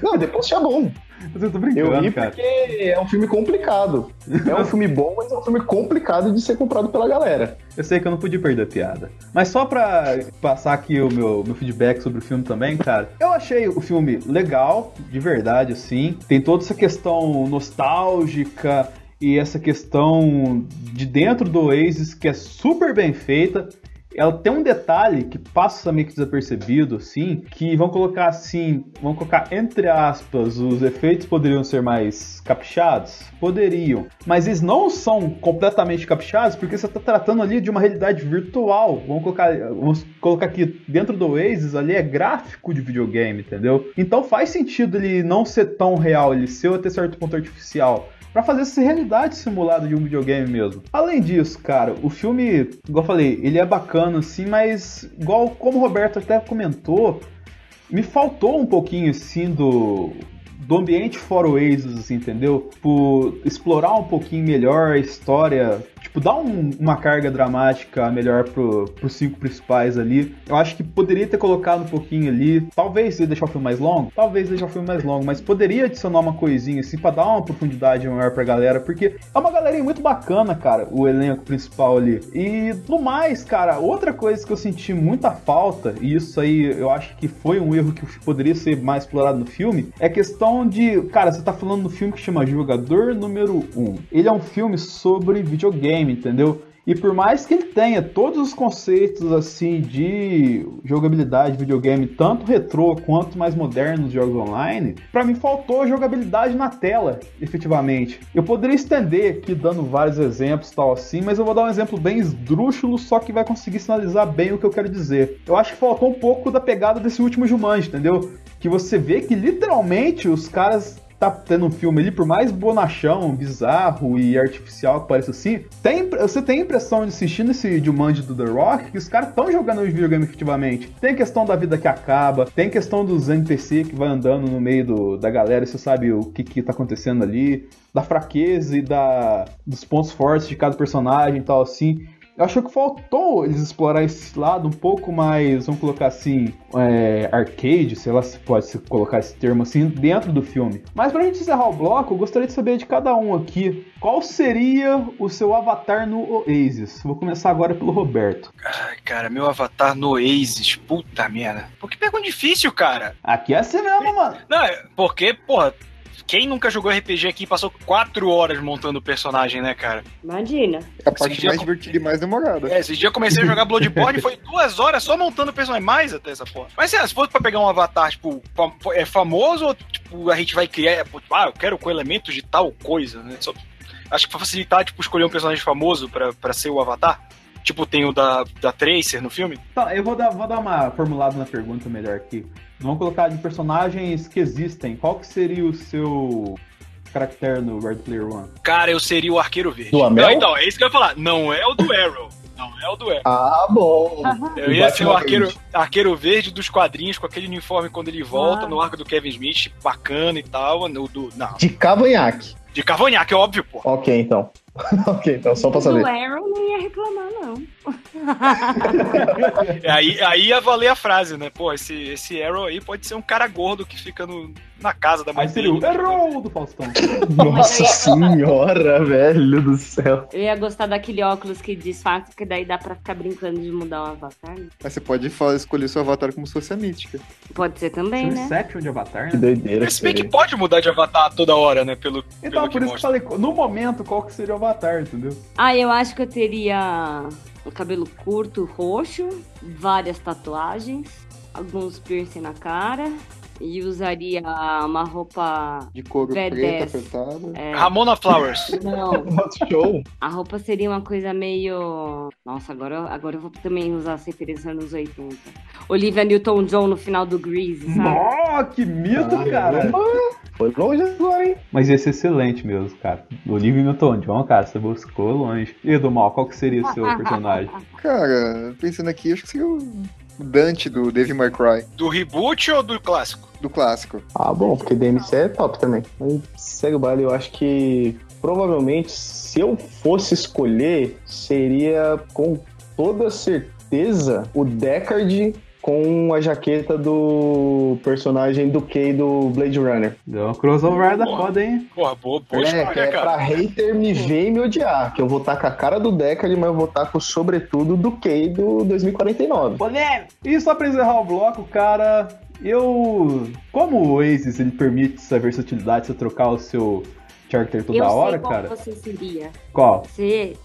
Não, depois é bom. Eu tô brincando, Eu ri cara. porque é um filme complicado. É um filme bom, mas é um filme complicado de ser comprado pela galera. Eu sei que eu não podia perder a piada. Mas só pra passar aqui o meu, meu feedback sobre o filme também, cara. Eu achei o filme legal, de verdade, assim. Tem toda essa questão nostálgica e essa questão de dentro do Oasis que é super bem feita. Ela tem um detalhe que passa meio que desapercebido, assim, que vão colocar assim, vão colocar entre aspas, os efeitos poderiam ser mais caprichados? Poderiam. Mas eles não são completamente caprichados porque você está tratando ali de uma realidade virtual. Vamos colocar, vamos colocar aqui dentro do Oasis ali é gráfico de videogame, entendeu? Então faz sentido ele não ser tão real, ele ser até certo ponto artificial para fazer essa realidade simulada de um videogame mesmo. Além disso, cara, o filme, igual eu falei, ele é bacana assim, mas igual como o Roberto até comentou, me faltou um pouquinho assim do do ambiente fora Oasis, assim, entendeu? Por explorar um pouquinho melhor a história, tipo, dar um- uma carga dramática melhor pro, pros cinco principais ali. Eu acho que poderia ter colocado um pouquinho ali, talvez deixar o filme mais longo, talvez deixar o filme mais longo, mas poderia adicionar uma coisinha assim pra dar uma profundidade maior pra galera, porque é uma galerinha muito bacana, cara, o elenco principal ali. E no mais, cara, outra coisa que eu senti muita falta, e isso aí eu acho que foi um erro que poderia ser mais explorado no filme, é questão de, cara, você tá falando do filme que chama Jogador Número 1. Ele é um filme sobre videogame, entendeu? E por mais que ele tenha todos os conceitos assim de jogabilidade de videogame, tanto retrô quanto mais modernos de jogos online, para mim faltou jogabilidade na tela, efetivamente. Eu poderia estender aqui dando vários exemplos tal assim, mas eu vou dar um exemplo bem esdrúxulo, só que vai conseguir sinalizar bem o que eu quero dizer. Eu acho que faltou um pouco da pegada desse último Jumanji, entendeu? Que você vê que literalmente os caras tá tendo um filme ali, por mais bonachão, bizarro e artificial que pareça assim, tem, você tem a impressão de assistindo esse Jumanji do The Rock que os caras estão jogando os videogame efetivamente. Tem questão da vida que acaba, tem questão dos NPC que vai andando no meio do, da galera e você sabe o que que tá acontecendo ali, da fraqueza e da, dos pontos fortes de cada personagem e tal assim. Eu acho que faltou eles explorar esse lado um pouco mais, vamos colocar assim, é, arcade, sei lá se pode se colocar esse termo assim, dentro do filme. Mas pra gente encerrar o bloco, eu gostaria de saber de cada um aqui, qual seria o seu avatar no Oasis? Vou começar agora pelo Roberto. Ai, cara, meu avatar no Oasis, puta merda. Por que pergunta difícil, cara? Aqui é assim mesmo, mano. Não, é porque, porra, quem nunca jogou RPG aqui passou quatro horas montando o personagem, né, cara? Imagina. É a parte mais divertida e mais demorada. É, esses dias eu comecei a jogar Bloodborne e foi duas horas só montando o personagem, mais até essa porra. Mas assim, se fosse pra pegar um avatar, tipo, é famoso ou, tipo, a gente vai criar, tipo, ah, eu quero com elementos de tal coisa, né? Só, acho que pra facilitar, tipo, escolher um personagem famoso pra, pra ser o avatar. Tipo, tem o da, da Tracer no filme. Tá, eu vou dar, vou dar uma formulada na pergunta melhor aqui. Vamos colocar de personagens que existem. Qual que seria o seu caractere no Red Player One? Cara, eu seria o Arqueiro Verde. Do Amel? Não, então, é isso que eu ia falar. Não é o do Arrow. Não é o do Arrow. Ah, bom. Eu ia ser o arqueiro, arqueiro verde dos quadrinhos, com aquele uniforme quando ele volta, Ah. no arco do Kevin Smith, bacana e tal. No, do, não, De cavanhaque. de Cavanhaque, é óbvio, pô. Ok, então. ok, então, só pra saber. Arrow não ia reclamar, não. Aí, aí ia valer a frase, né? Pô, esse, esse Arrow aí pode ser um cara gordo que fica no, na casa da mãe Aí seria o. Errou do Faustão. Nossa senhora, velho do céu. Eu ia gostar daquele óculos que disfarça, porque daí dá pra ficar brincando de mudar o avatar. né? Mas você pode fa- escolher seu avatar como se fosse a mística. Pode ser também, né? Inception de Avatar, Que né? doideira. Se bem que pode mudar de avatar toda hora, né? Pelo, Então, pelo que por isso que eu mostra. falei, no momento, qual que seria o Avatar, entendeu? Ah, eu acho que eu teria o cabelo curto, roxo, várias tatuagens, alguns piercing na cara e usaria uma roupa. De couro V10. preto apertado. é, Ramona Flowers. não, show. a roupa seria uma coisa meio. Nossa, agora, agora eu vou também usar as referências anos 80. Olivia Newton-John no final do Grease, sabe? Nossa, que mito, cara! Foi longe agora, hein? Mas ia ser excelente mesmo, cara. Olivia Newton-John, cara, você buscou longe. E do mal, qual que seria o seu personagem? Cara, pensando aqui, acho que seria o Dante do Devil May Cry, Do reboot ou do clássico? do clássico. Ah, bom, porque DMC é top também. Segue o baile, eu acho que provavelmente se eu fosse escolher, seria com toda certeza o Deckard com a jaqueta do personagem do Kay do Blade Runner. Deu uma crossover da foda, hein? Porra, boa, boa É, que escolha, é cara. pra hater me ver e me odiar. Que eu vou estar com a cara do Deckard, mas eu vou estar com sobretudo do Kay do 2049. Polêmico! E só pra encerrar o bloco, cara, eu. Como o Oasis ele permite essa versatilidade, você trocar o seu character toda eu sei hora, qual cara? você seria. Qual? Você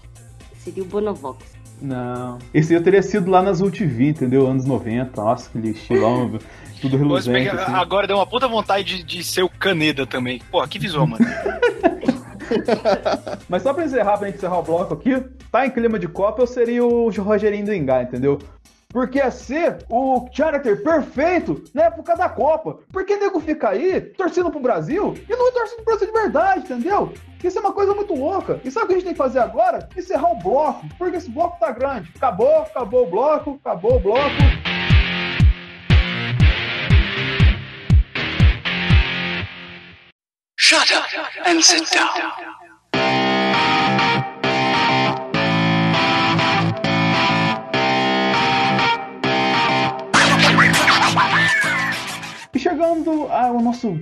seria o Bonovox. Não. Esse eu teria sido lá nas UTV, entendeu? Anos 90. Nossa, aquele estilão, tudo reluzente. que assim. Agora deu uma puta vontade de, de ser o Caneda também. Pô, que visual, mano. Mas só pra encerrar, pra gente encerrar o bloco aqui, tá em clima de Copa, eu seria o Rogerinho do Engar, entendeu? Porque ia ser o character perfeito na época da Copa. Porque nego fica aí torcendo pro Brasil e não torce pro Brasil de verdade, entendeu? Isso é uma coisa muito louca. E sabe o que a gente tem que fazer agora? Encerrar o bloco. Porque esse bloco tá grande. Acabou, acabou o bloco, acabou o bloco. Shut up and sit down. E chegando ao nosso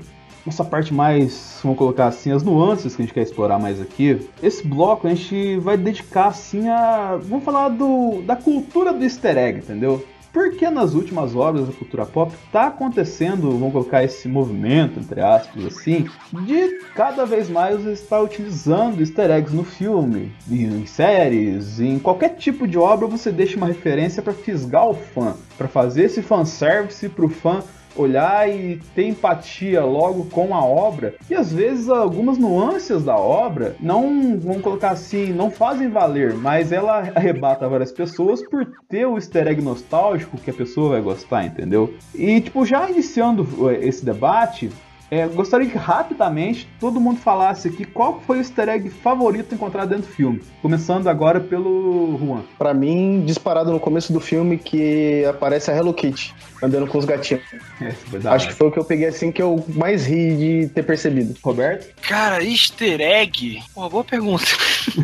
nossa parte mais, vamos colocar assim, as nuances que a gente quer explorar mais aqui. Esse bloco a gente vai dedicar assim a, vamos falar do da cultura do easter egg, entendeu? Porque nas últimas obras da cultura pop tá acontecendo, vamos colocar esse movimento, entre aspas, assim, de cada vez mais estar utilizando easter eggs no filme, em séries, em qualquer tipo de obra você deixa uma referência para fisgar o fã, para fazer esse fanservice pro fã olhar e ter empatia logo com a obra. E às vezes algumas nuances da obra não, vamos colocar assim, não fazem valer, mas ela arrebata várias pessoas por ter o easter egg nostálgico que a pessoa vai gostar, entendeu? E tipo, já iniciando esse debate, é, gostaria que rapidamente todo mundo falasse aqui qual foi o easter egg favorito encontrado dentro do filme. Começando agora pelo Juan. Pra mim, disparado no começo do filme que aparece a Hello Kitty andando com os gatinhos. É, Acho que foi o que eu peguei assim que eu mais ri de ter percebido. Roberto? Cara, easter egg? Pô, boa pergunta.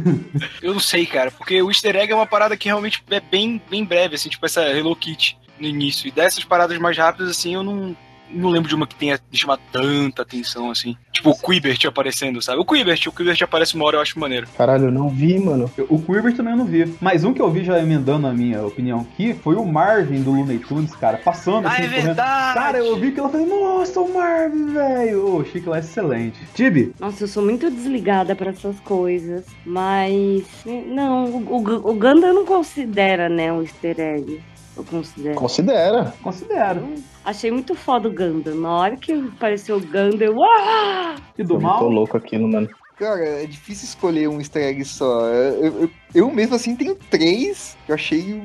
eu não sei, cara, porque o easter egg é uma parada que realmente é bem, bem breve, assim, tipo essa Hello Kitty no início. E dessas paradas mais rápidas, assim, eu não não lembro de uma que tenha chamado tanta atenção, assim. Tipo o Quibert aparecendo, sabe? O Quibert, o Quibert aparece uma hora, eu acho maneiro. Caralho, eu não vi, mano. O Quibert também eu não vi. Mas um que eu vi já emendando a minha opinião aqui foi o Marvin do Looney Tunes, cara, passando Ah, assim. é correndo. verdade! Cara, eu vi que ela falei, nossa, o Marvin, velho. Ô, achei que lá é excelente. Tibi, Nossa, eu sou muito desligada pra essas coisas. Mas. Não, o, o, o Ganda não considera, né, um easter egg. Eu considero. Considera. considero. Achei muito foda o Ganda. Na hora que apareceu o Ganda, eu. Ah! E do Eu tô mal? louco aquilo, mano. Cara, é difícil escolher um easter egg só. Eu, eu, eu mesmo assim tenho três que eu achei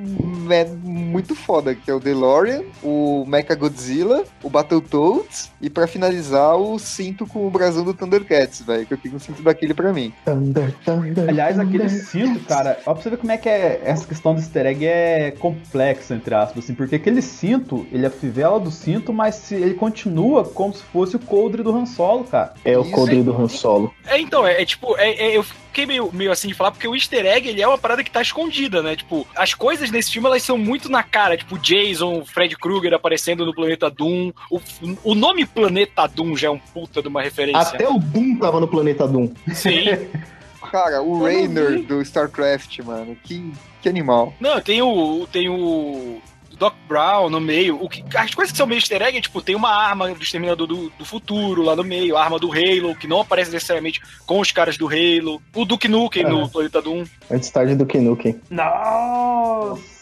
é, muito foda, que é o DeLorean, o Mechagodzilla, o Battletoads e pra finalizar o cinto com o brasão do Thundercats, velho, que eu queria um cinto daquele pra mim. Thunder, thunder, Aliás, aquele thunder. cinto, cara, ó pra você ver como é que é essa questão do easter egg é complexa, entre aspas, assim, porque aquele cinto, ele é a fivela do cinto, mas ele continua como se fosse o coldre do Han Solo, cara. É o Isso, Coldre hein? do Han Solo. É, então, é, é tipo, é, é, eu fiquei meio, meio assim de falar, porque o easter egg, ele é uma parada que tá escondida, né? Tipo, as coisas nesse filme, elas são muito na cara, tipo, Jason, Fred Krueger aparecendo no Planeta Doom. O, o nome Planeta Doom já é um puta de uma referência. Até o Doom tava no planeta Doom. Sim. Cara, o Rainer vi. do StarCraft, mano, que, que animal. Não, tem o. Tem o. Doc Brown no meio. O que, as coisas que são meio easter egg é tipo, tem uma arma do Exterminador do, do Futuro lá no meio, a arma do Halo, que não aparece necessariamente com os caras do Halo. O Duke Nukem É. no Planeta Doom. Antes tarde do que Nukem. Nossa!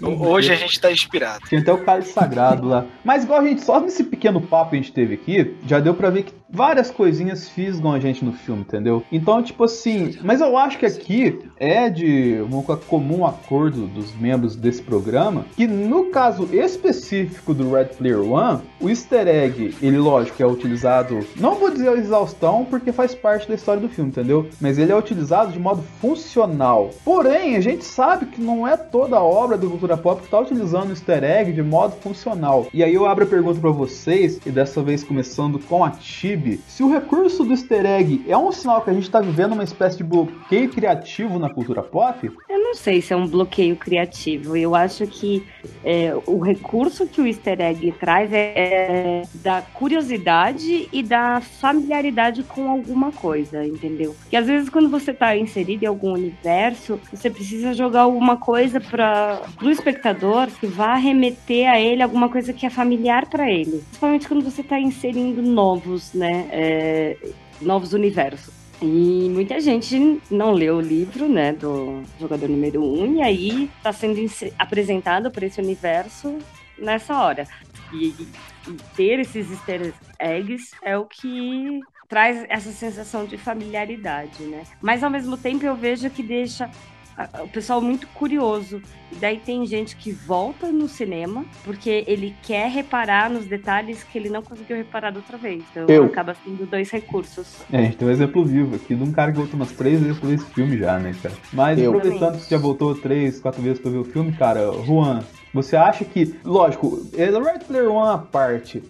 Hoje a gente tá inspirado. Tinha até o cálice sagrado lá. Mas igual a gente, só nesse pequeno papo que a gente teve aqui, já deu pra ver que várias coisinhas fisgam a gente no filme, entendeu? Então, tipo assim, mas eu acho que aqui é de um comum acordo dos membros desse programa que no caso específico do Red Player One, o easter egg, ele lógico é utilizado, não vou dizer exaustão porque faz parte da história do filme, entendeu? Mas ele é utilizado de modo funcional. Porém, a gente sabe que não é toda a obra do cultura pop que tá utilizando o easter egg de modo funcional. E aí eu abro a pergunta pra vocês, e dessa vez começando com a Tibi, se o recurso do easter egg é um sinal que a gente tá vivendo uma espécie de bloqueio criativo na cultura pop, Eu não sei se é um bloqueio criativo. Eu acho que é, o recurso que o easter egg traz é, é da curiosidade e da familiaridade com alguma coisa, entendeu? Porque às vezes quando você tá inserido em algum universo, você precisa jogar alguma coisa para o espectador que vá remeter a ele alguma coisa que é familiar para ele. Principalmente quando você tá inserindo novos, né? é, novos universos. E muita gente não leu o livro, né, do jogador número 1, um, e aí tá sendo apresentado para esse universo nessa hora. E, e ter esses easter eggs é o que traz essa sensação de familiaridade, né? Mas ao mesmo tempo eu vejo que deixa o pessoal muito curioso. E daí tem gente que volta no cinema porque ele quer reparar nos detalhes que ele não conseguiu reparar da outra vez. Então Eu. acaba sendo dois recursos. É, a gente tem um exemplo vivo aqui de um cara que voltou umas três vezes pra ver esse filme já, né, cara? Mas Eu. aproveitando que você já voltou três, quatro vezes pra ver o filme, cara, Juan, você acha que, lógico, é Red Player One à parte,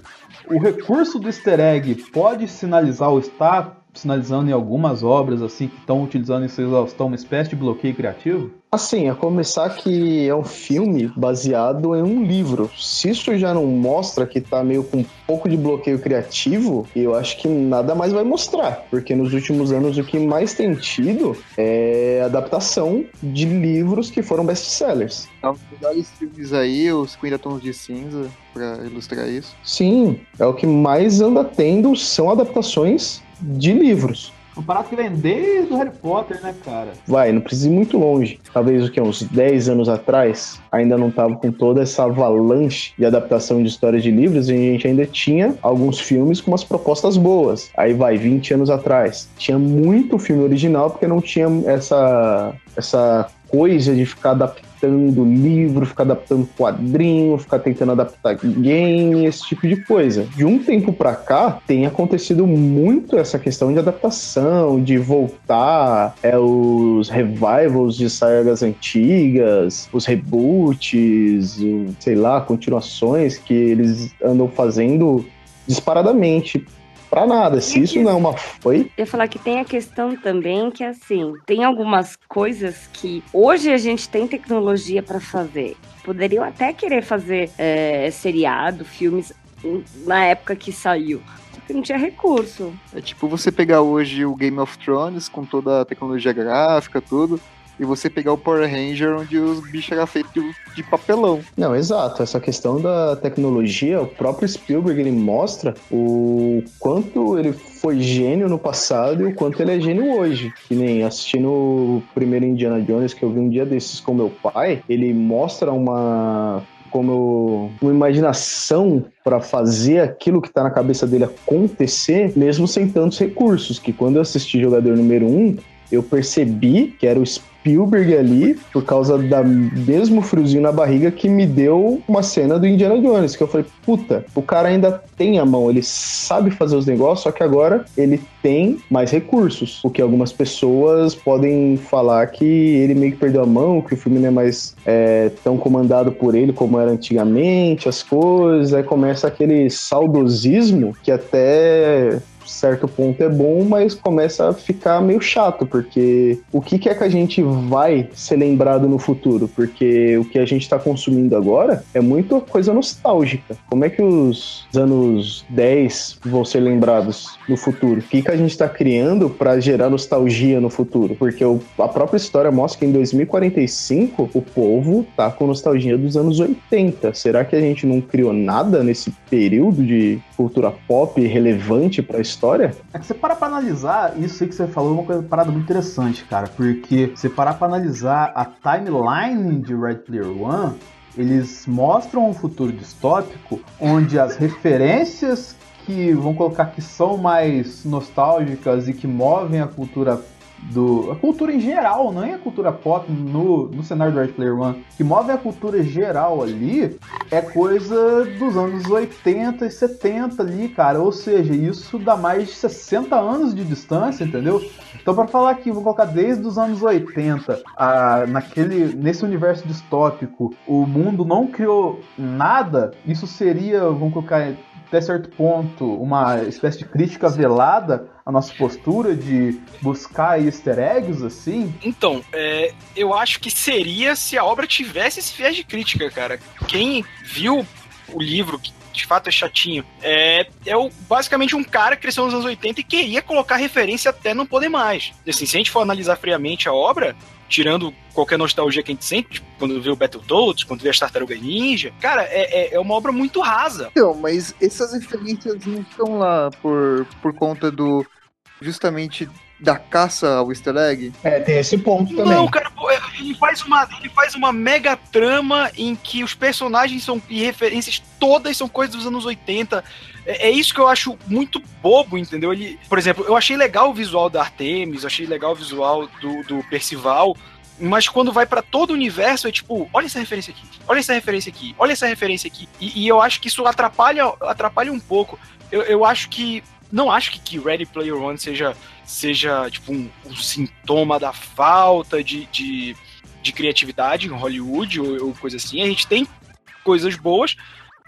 o recurso do easter egg pode sinalizar ou está sinalizando em algumas obras assim que estão utilizando em sua exaustão uma espécie de bloqueio criativo? Assim, a começar que é um filme baseado em um livro. Se isso já não mostra que tá meio com um pouco de bloqueio criativo, eu acho que nada mais vai mostrar. Porque nos últimos anos o que mais tem tido é adaptação de livros que foram best-sellers. Os melhores filmes aí, os 50 Tons de Cinza, pra ilustrar isso. Sim, é o que mais anda tendo são adaptações de livros. Um barato que vem desde o Harry Potter, né, cara? Vai, não precisa ir muito longe. Talvez o que uns 10 anos atrás ainda não tava com toda essa avalanche de adaptação de histórias de livros e a gente ainda tinha alguns filmes com umas propostas boas. Aí vai, 20 anos atrás. Tinha muito filme original porque não tinha essa essa coisa de ficar adaptando livro, ficar adaptando quadrinho, ficar tentando adaptar game, esse tipo de coisa. De um tempo pra cá, tem acontecido muito essa questão de adaptação, de voltar, é, os revivals de sagas antigas, os reboots, sei lá, continuações que eles andam fazendo disparadamente pra nada. Se isso não é uma. Oi? Eu ia falar que tem a questão também que, assim, tem algumas coisas que hoje a gente tem tecnologia para fazer. Poderiam até querer fazer é, seriado, filmes na época que saiu. Porque não tinha recurso. É tipo você pegar hoje o Game of Thrones com toda a tecnologia gráfica, tudo, e você pegar o Power Ranger onde os bichos eram feitos de, papelão. Não, exato. Essa questão da tecnologia, o próprio Spielberg ele mostra o quanto ele foi gênio no passado e o quanto ele é gênio hoje. Que nem assistindo o primeiro Indiana Jones que eu vi um dia desses com meu pai, ele mostra uma como uma imaginação para fazer aquilo que tá na cabeça dele acontecer, mesmo sem tantos recursos. Que quando eu assisti Jogador Número 1, um, eu percebi que era o Spielberg ali, por causa da mesmo friozinho na barriga que me deu uma cena do Indiana Jones, que eu falei, puta, o cara ainda tem a mão, ele sabe fazer os negócios, só que agora ele tem mais recursos, o que algumas pessoas podem falar que ele meio que perdeu a mão, que o filme não é mais é, tão comandado por ele como era antigamente, as coisas, aí começa aquele saudosismo que até certo ponto é bom, mas começa a ficar meio chato, porque o que, que é que a gente vai ser lembrado no futuro? Porque o que a gente está consumindo agora é muito coisa nostálgica. Como é que os anos 10 vão ser lembrados no futuro? O que, que a gente está criando para gerar nostalgia no futuro? Porque o, a própria história mostra que em 2045 o povo tá com nostalgia dos anos 80. Será que a gente não criou nada nesse período de cultura pop relevante para a história? É que você para pra analisar isso aí que você falou, é uma coisa parada muito interessante, cara, porque você parar pra analisar a timeline de Red Player One, eles mostram um futuro distópico onde as referências que vão colocar que são mais nostálgicas e que movem a cultura do a cultura em geral, não é a cultura pop no, no cenário do Red Player One, que move a cultura geral ali é coisa dos anos 80 e 70 ali, cara. Ou seja, isso dá mais de 60 anos de distância, entendeu? Então, para falar aqui, vou colocar desde os anos 80, a, naquele, nesse universo distópico, o mundo não criou nada, isso seria, vamos colocar até certo ponto, uma espécie de crítica velada à nossa postura de buscar easter eggs, assim? Então, é, eu acho que seria se a obra tivesse esse viés de crítica, cara. Quem viu o livro, que de fato é chatinho, é, é o, basicamente um cara que cresceu nos anos 80 e queria colocar referência até não poder mais. Assim, se a gente for analisar friamente a obra, tirando qualquer nostalgia que a gente sente, tipo, quando vê o Battletoads, quando vê as Tartarugas Ninja, cara, é, é, é, uma obra muito rasa. Então, mas essas referências não estão lá por, por conta do justamente da caça ao easter egg? É, tem esse ponto também. Não, cara, ele faz uma, ele faz uma mega trama em que os personagens são e referências todas são coisas dos anos 80. É, é, isso que eu acho muito bobo, entendeu? Ele, por exemplo, eu achei legal o visual da Artemis, achei legal o visual do, do Percival, mas quando vai para todo o universo é tipo, olha essa referência aqui, olha essa referência aqui, olha essa referência aqui. E, e eu acho que isso atrapalha, atrapalha um pouco. Eu, eu acho que não acho que, que Ready Player One seja, seja tipo, um, um sintoma da falta de, de, de, criatividade em Hollywood ou, ou, coisa assim. A gente tem coisas boas,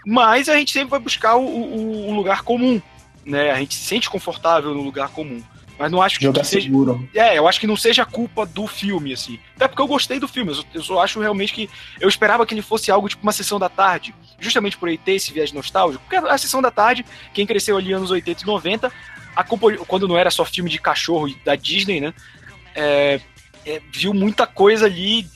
mas a gente sempre vai buscar o, o, o lugar comum. Né? A gente se sente confortável no lugar comum. Mas não acho que, Jogar que seja. seguro. É, eu acho que não seja culpa do filme, assim. Até porque eu gostei do filme. Eu só, eu só acho realmente que. Eu esperava que ele fosse algo tipo uma sessão da tarde. Justamente por ele ter esse viés nostálgico. Porque a sessão da tarde, quem cresceu ali anos 80 e 90, acompanhou- quando não era só filme de cachorro da Disney, né? é, é, viu muita coisa ali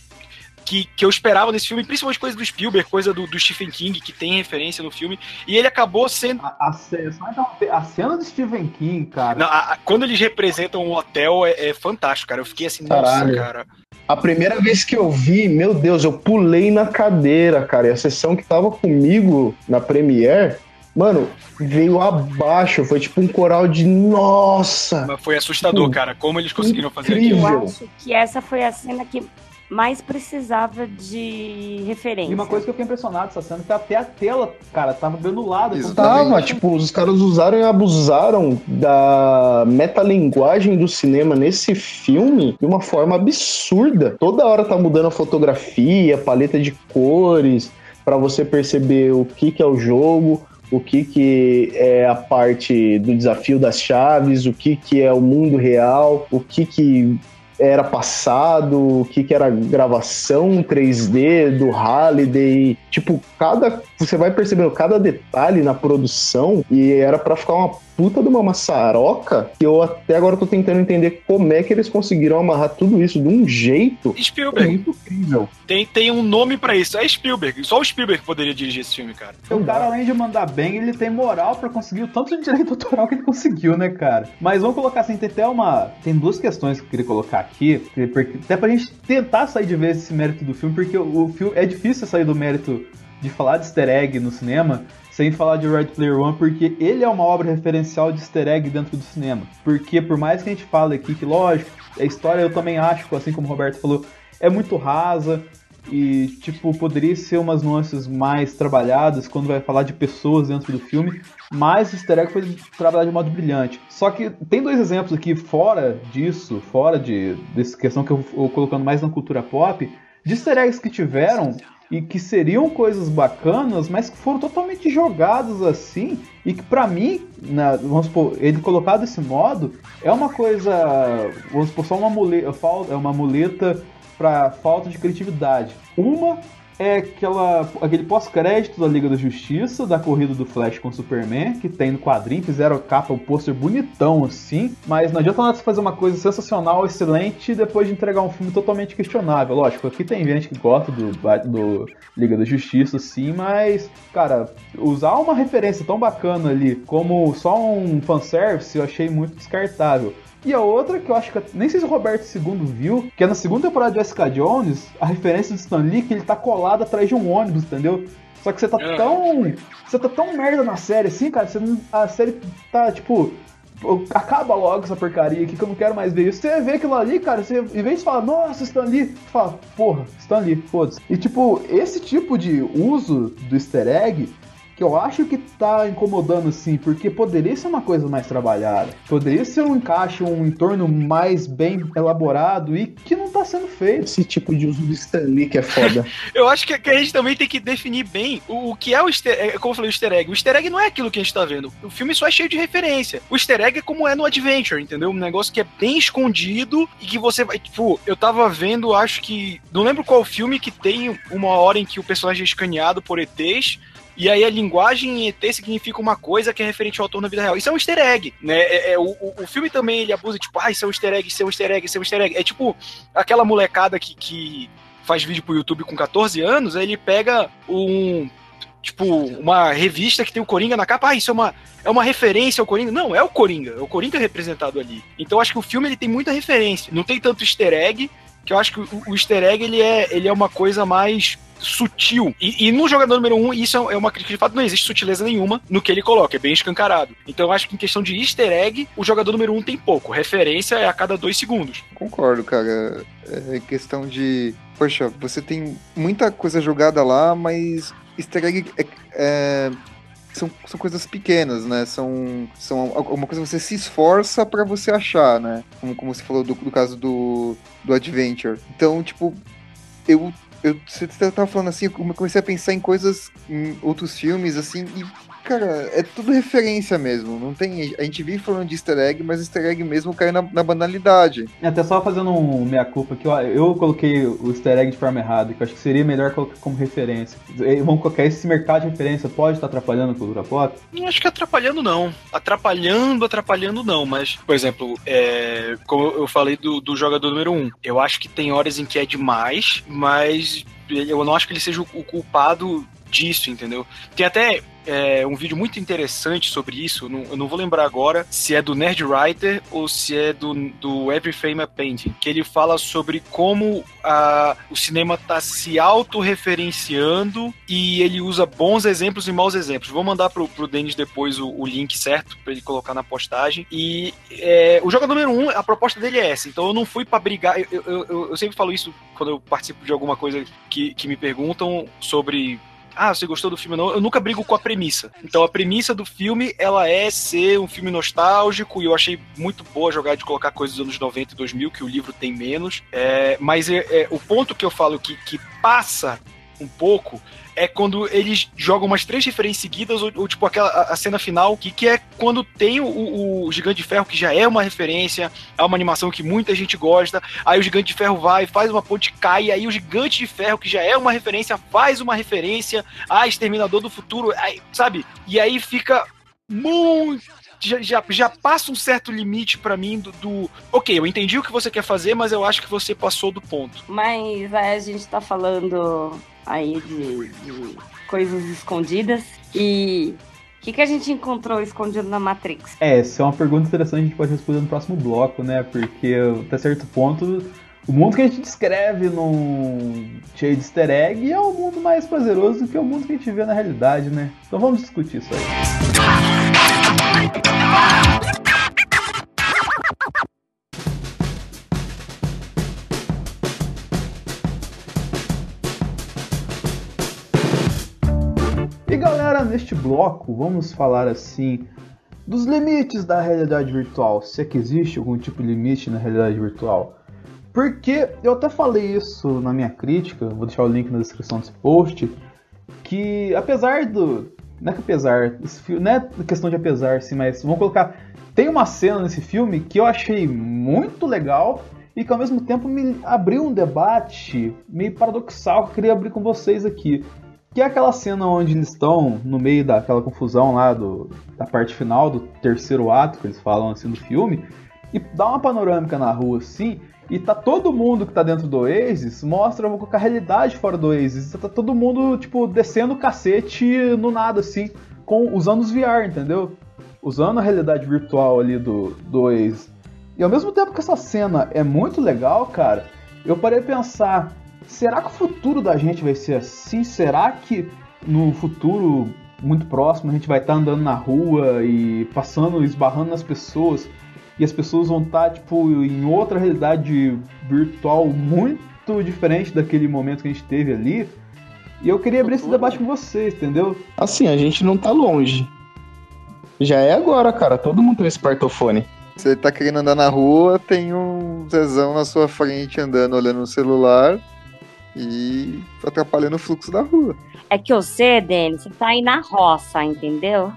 que, que eu esperava nesse filme, principalmente coisa do Spielberg, coisa do, do Stephen King, que tem referência no filme. E ele acabou sendo. A, a interromper, a cena do Stephen King, cara. Não, a- a- quando eles representam um hotel, é, é fantástico, cara. Eu fiquei assim, Caralho. nossa, cara. A primeira vez que eu vi, meu Deus, eu pulei na cadeira, cara. E a sessão que tava comigo na Premiere, mano, veio abaixo. Foi tipo um coral de nossa. Mas foi assustador, Hum. cara, como eles conseguiram fazer Incrível. aquilo. Eu acho que essa foi a cena que mais precisava de referência. E uma coisa que eu fiquei impressionado é que até a tela, cara, tava granulada. Tava, tipo, os caras usaram e abusaram da metalinguagem do cinema nesse filme de uma forma absurda. Toda hora tá mudando a fotografia, a paleta de cores, pra você perceber o que, que é o jogo, o que, que é a parte do desafio das chaves, o que, que é o mundo real, o que, que era passado, o que, que era gravação 3D do Halliday. Tipo, cada. Você vai percebendo cada detalhe na produção e era pra ficar uma puta de uma maçaroca que eu até agora tô tentando entender como é que eles conseguiram amarrar tudo isso de um jeito Spielberg. muito incrível. Tem, tem um nome pra isso. É Spielberg. Só o Spielberg poderia dirigir esse filme, cara. O cara, além de mandar bem, ele tem moral pra conseguir o tanto de direito autoral que ele conseguiu, né, cara? Mas vamos colocar assim, tem até uma. Tem duas questões que eu queria colocar aqui, porque- até pra gente tentar sair de vez esse mérito do filme, porque o, o filme. É difícil sair do mérito de falar de easter egg no cinema sem falar de Red Player One, porque ele é uma obra referencial de easter egg dentro do cinema. Porque por mais que a gente fale aqui que, lógico, a história eu também acho, assim como o Roberto falou, é muito rasa, e, tipo, poderia ser umas nuances mais trabalhadas quando vai falar de pessoas dentro do filme, mas o easter egg foi trabalhado de modo brilhante. Só que tem dois exemplos aqui fora disso, fora de dessa questão que eu vou colocando mais na cultura pop, de easter eggs que tiveram e que seriam coisas bacanas, mas que foram totalmente jogados assim, e que pra mim, na- vamos supor, ele colocado desse modo, é uma coisa, vamos supor, só uma muleta, é uma muleta pra falta de criatividade. Uma é aquela, aquele pós-crédito da Liga da Justiça, da corrida do Flash com o Superman, que tem no quadrinho, fizeram a capa, o pôster bonitão assim, mas não adianta nada você fazer uma coisa sensacional, excelente, depois de entregar um filme totalmente questionável. Lógico, aqui tem gente que gosta do, do Liga da Justiça, sim, mas, cara, usar uma referência tão bacana ali como só um fanservice, eu achei muito descartável. E a outra que eu acho que nem sei se o Roberto II viu, que é na segunda temporada de Jessica Jones, a referência do Stan Lee que ele tá colado atrás de um ônibus, entendeu? Só que você tá É. tão. Você tá tão merda na série assim, cara, você não- a série tá tipo. Acaba logo essa porcaria aqui que eu não quero mais ver isso. Você vê aquilo ali, cara, você, em vez de falar, nossa, Stan Lee, você fala, porra, Stan Lee, foda-se. E tipo, esse tipo de uso do easter egg que eu acho que tá incomodando assim, porque poderia ser uma coisa mais trabalhada, poderia ser um encaixe, um entorno mais bem elaborado e que não tá sendo feito. Esse tipo de uso do Stanley que é foda. Eu acho que, que a gente também tem que definir bem o, o que é o easter egg. Como eu falei, o easter egg. O easter egg não é aquilo que a gente tá vendo. O filme só é cheio de referência. O easter egg é como é no Adventure, entendeu? Um negócio que é bem escondido e que você vai. Tipo, eu tava vendo, acho que. Não lembro qual filme que tem uma hora em que o personagem é escaneado por ETs. E aí a linguagem em ET significa uma coisa que é referente ao autor na vida real. Isso é um easter egg, né? É, é, o, o- filme também ele abusa, tipo, ah, isso é um easter egg, isso é um easter egg, isso é um easter egg. É tipo aquela molecada que, que faz vídeo pro YouTube com 14 anos, aí ele pega um. Tipo, uma revista que tem o Coringa na capa, ah, isso é uma, é uma referência ao Coringa. Não, é o Coringa, é o Coringa representado ali. Então acho que o filme ele tem muita referência. Não tem tanto easter egg, que eu acho que o, o easter egg ele é, ele é uma coisa mais sutil. E, e no jogador número um, isso é uma crítica de fato, não existe sutileza nenhuma no que ele coloca, é bem escancarado. Então eu acho que em questão de easter egg, o jogador número um tem pouco. Referência é a cada dois segundos. Concordo, cara. É questão de. Poxa, você tem muita coisa jogada lá, mas easter egg é- é- são, são coisas pequenas, né? São, são uma coisa que você se esforça pra você achar, né? Como, como você falou do, do caso do, do Adventure. Então, tipo, eu. eu você tava falando assim, eu comecei a pensar em coisas, em outros filmes, assim, e Cara, é tudo referência mesmo. Não tem. A gente vive falando de easter egg, mas easter egg mesmo cai na, na banalidade. Até só fazendo um meia-culpa aqui, ó, eu coloquei o easter egg de forma errada, que eu acho que seria melhor colocar como referência. E Vamos colocar esse mercado de referência, pode estar atrapalhando a cultura pop? Não acho que atrapalhando não. Atrapalhando, atrapalhando não. Mas, por exemplo, é, como eu falei do, do jogador número 1, um, eu acho que tem horas em que é demais, mas eu não acho que ele seja o culpado disso, entendeu? Tem até é, um vídeo muito interessante sobre isso. Não, eu não vou lembrar agora se é do Nerd Writer ou se é do, do Every Frame a Painting, que ele fala sobre como a, o cinema está se autorreferenciando e ele usa bons exemplos e maus exemplos. Vou mandar pro, pro Denis depois o, o link certo para ele colocar na postagem. E é, o jogador número um, a proposta dele é essa. Então eu não fui para brigar. Eu, eu, eu, eu sempre falo isso quando eu participo de alguma coisa que, que me perguntam sobre ah, você gostou do filme não? Eu nunca brigo com a premissa. Então a premissa do filme, ela é ser um filme nostálgico e eu achei muito boa jogar de colocar coisas dos anos 90 e 2000, que o livro tem menos. É, mas é, é, o ponto que eu falo que, que passa um pouco é quando eles jogam umas três referências seguidas, ou, ou tipo aquela a, cena final, que, que é quando tem o, o, Gigante de Ferro, que já é uma referência, é uma animação que muita gente gosta, aí o Gigante de Ferro vai, faz uma ponte, cai, aí o Gigante de Ferro, que já é uma referência, faz uma referência, a Exterminador do Futuro, aí, sabe? E aí fica muito já, já, já, passa um certo limite para mim do, do, Ok, eu entendi o que você quer fazer, mas eu acho que você passou do ponto. Mas a gente tá falando aí de, de coisas escondidas. E o que, que a gente encontrou escondido na Matrix? É, essa é uma pergunta interessante, a gente pode responder no próximo bloco, né? Porque até certo ponto, o mundo que a gente descreve num cheio de easter egg é o mundo mais prazeroso do que o mundo que a gente vê na realidade, né? Então vamos discutir isso aí. E galera, neste bloco vamos falar assim dos limites da realidade virtual, se é que existe algum tipo de limite na realidade virtual. Porque eu até falei isso na minha crítica, vou deixar o link na descrição desse post, que apesar do. Não é que apesar, não é questão de apesar, sim, mas vamos colocar. Tem uma cena nesse filme que eu achei muito legal e que ao mesmo tempo me abriu um debate meio paradoxal que eu queria abrir com vocês aqui. Que é aquela cena onde eles estão no meio daquela confusão lá do, da parte final do terceiro ato, que eles falam assim do filme, e dá uma panorâmica na rua assim, e tá todo mundo que tá dentro do Oasis, mostra a realidade fora do Oasis. Tá todo mundo, tipo, descendo o cacete no nada, assim, com, usando os VR, entendeu? Usando a realidade virtual ali do, do Oasis. E ao mesmo tempo que essa cena é muito legal, cara, eu parei pensar, será que o futuro da gente vai ser assim? Será que no futuro muito próximo a gente vai estar tá andando na rua e passando, esbarrando nas pessoas e as pessoas vão estar tá, tipo em outra realidade virtual muito diferente daquele momento que a gente teve ali? E eu queria abrir esse debate com vocês, entendeu? Assim, a gente não tá longe. Já é agora, cara. Todo mundo tem um smartphone. Você tá querendo andar na rua, tem um Zezão na sua frente andando, olhando no celular e atrapalhando o fluxo da rua. É que você, Denis, você tá aí na roça, entendeu?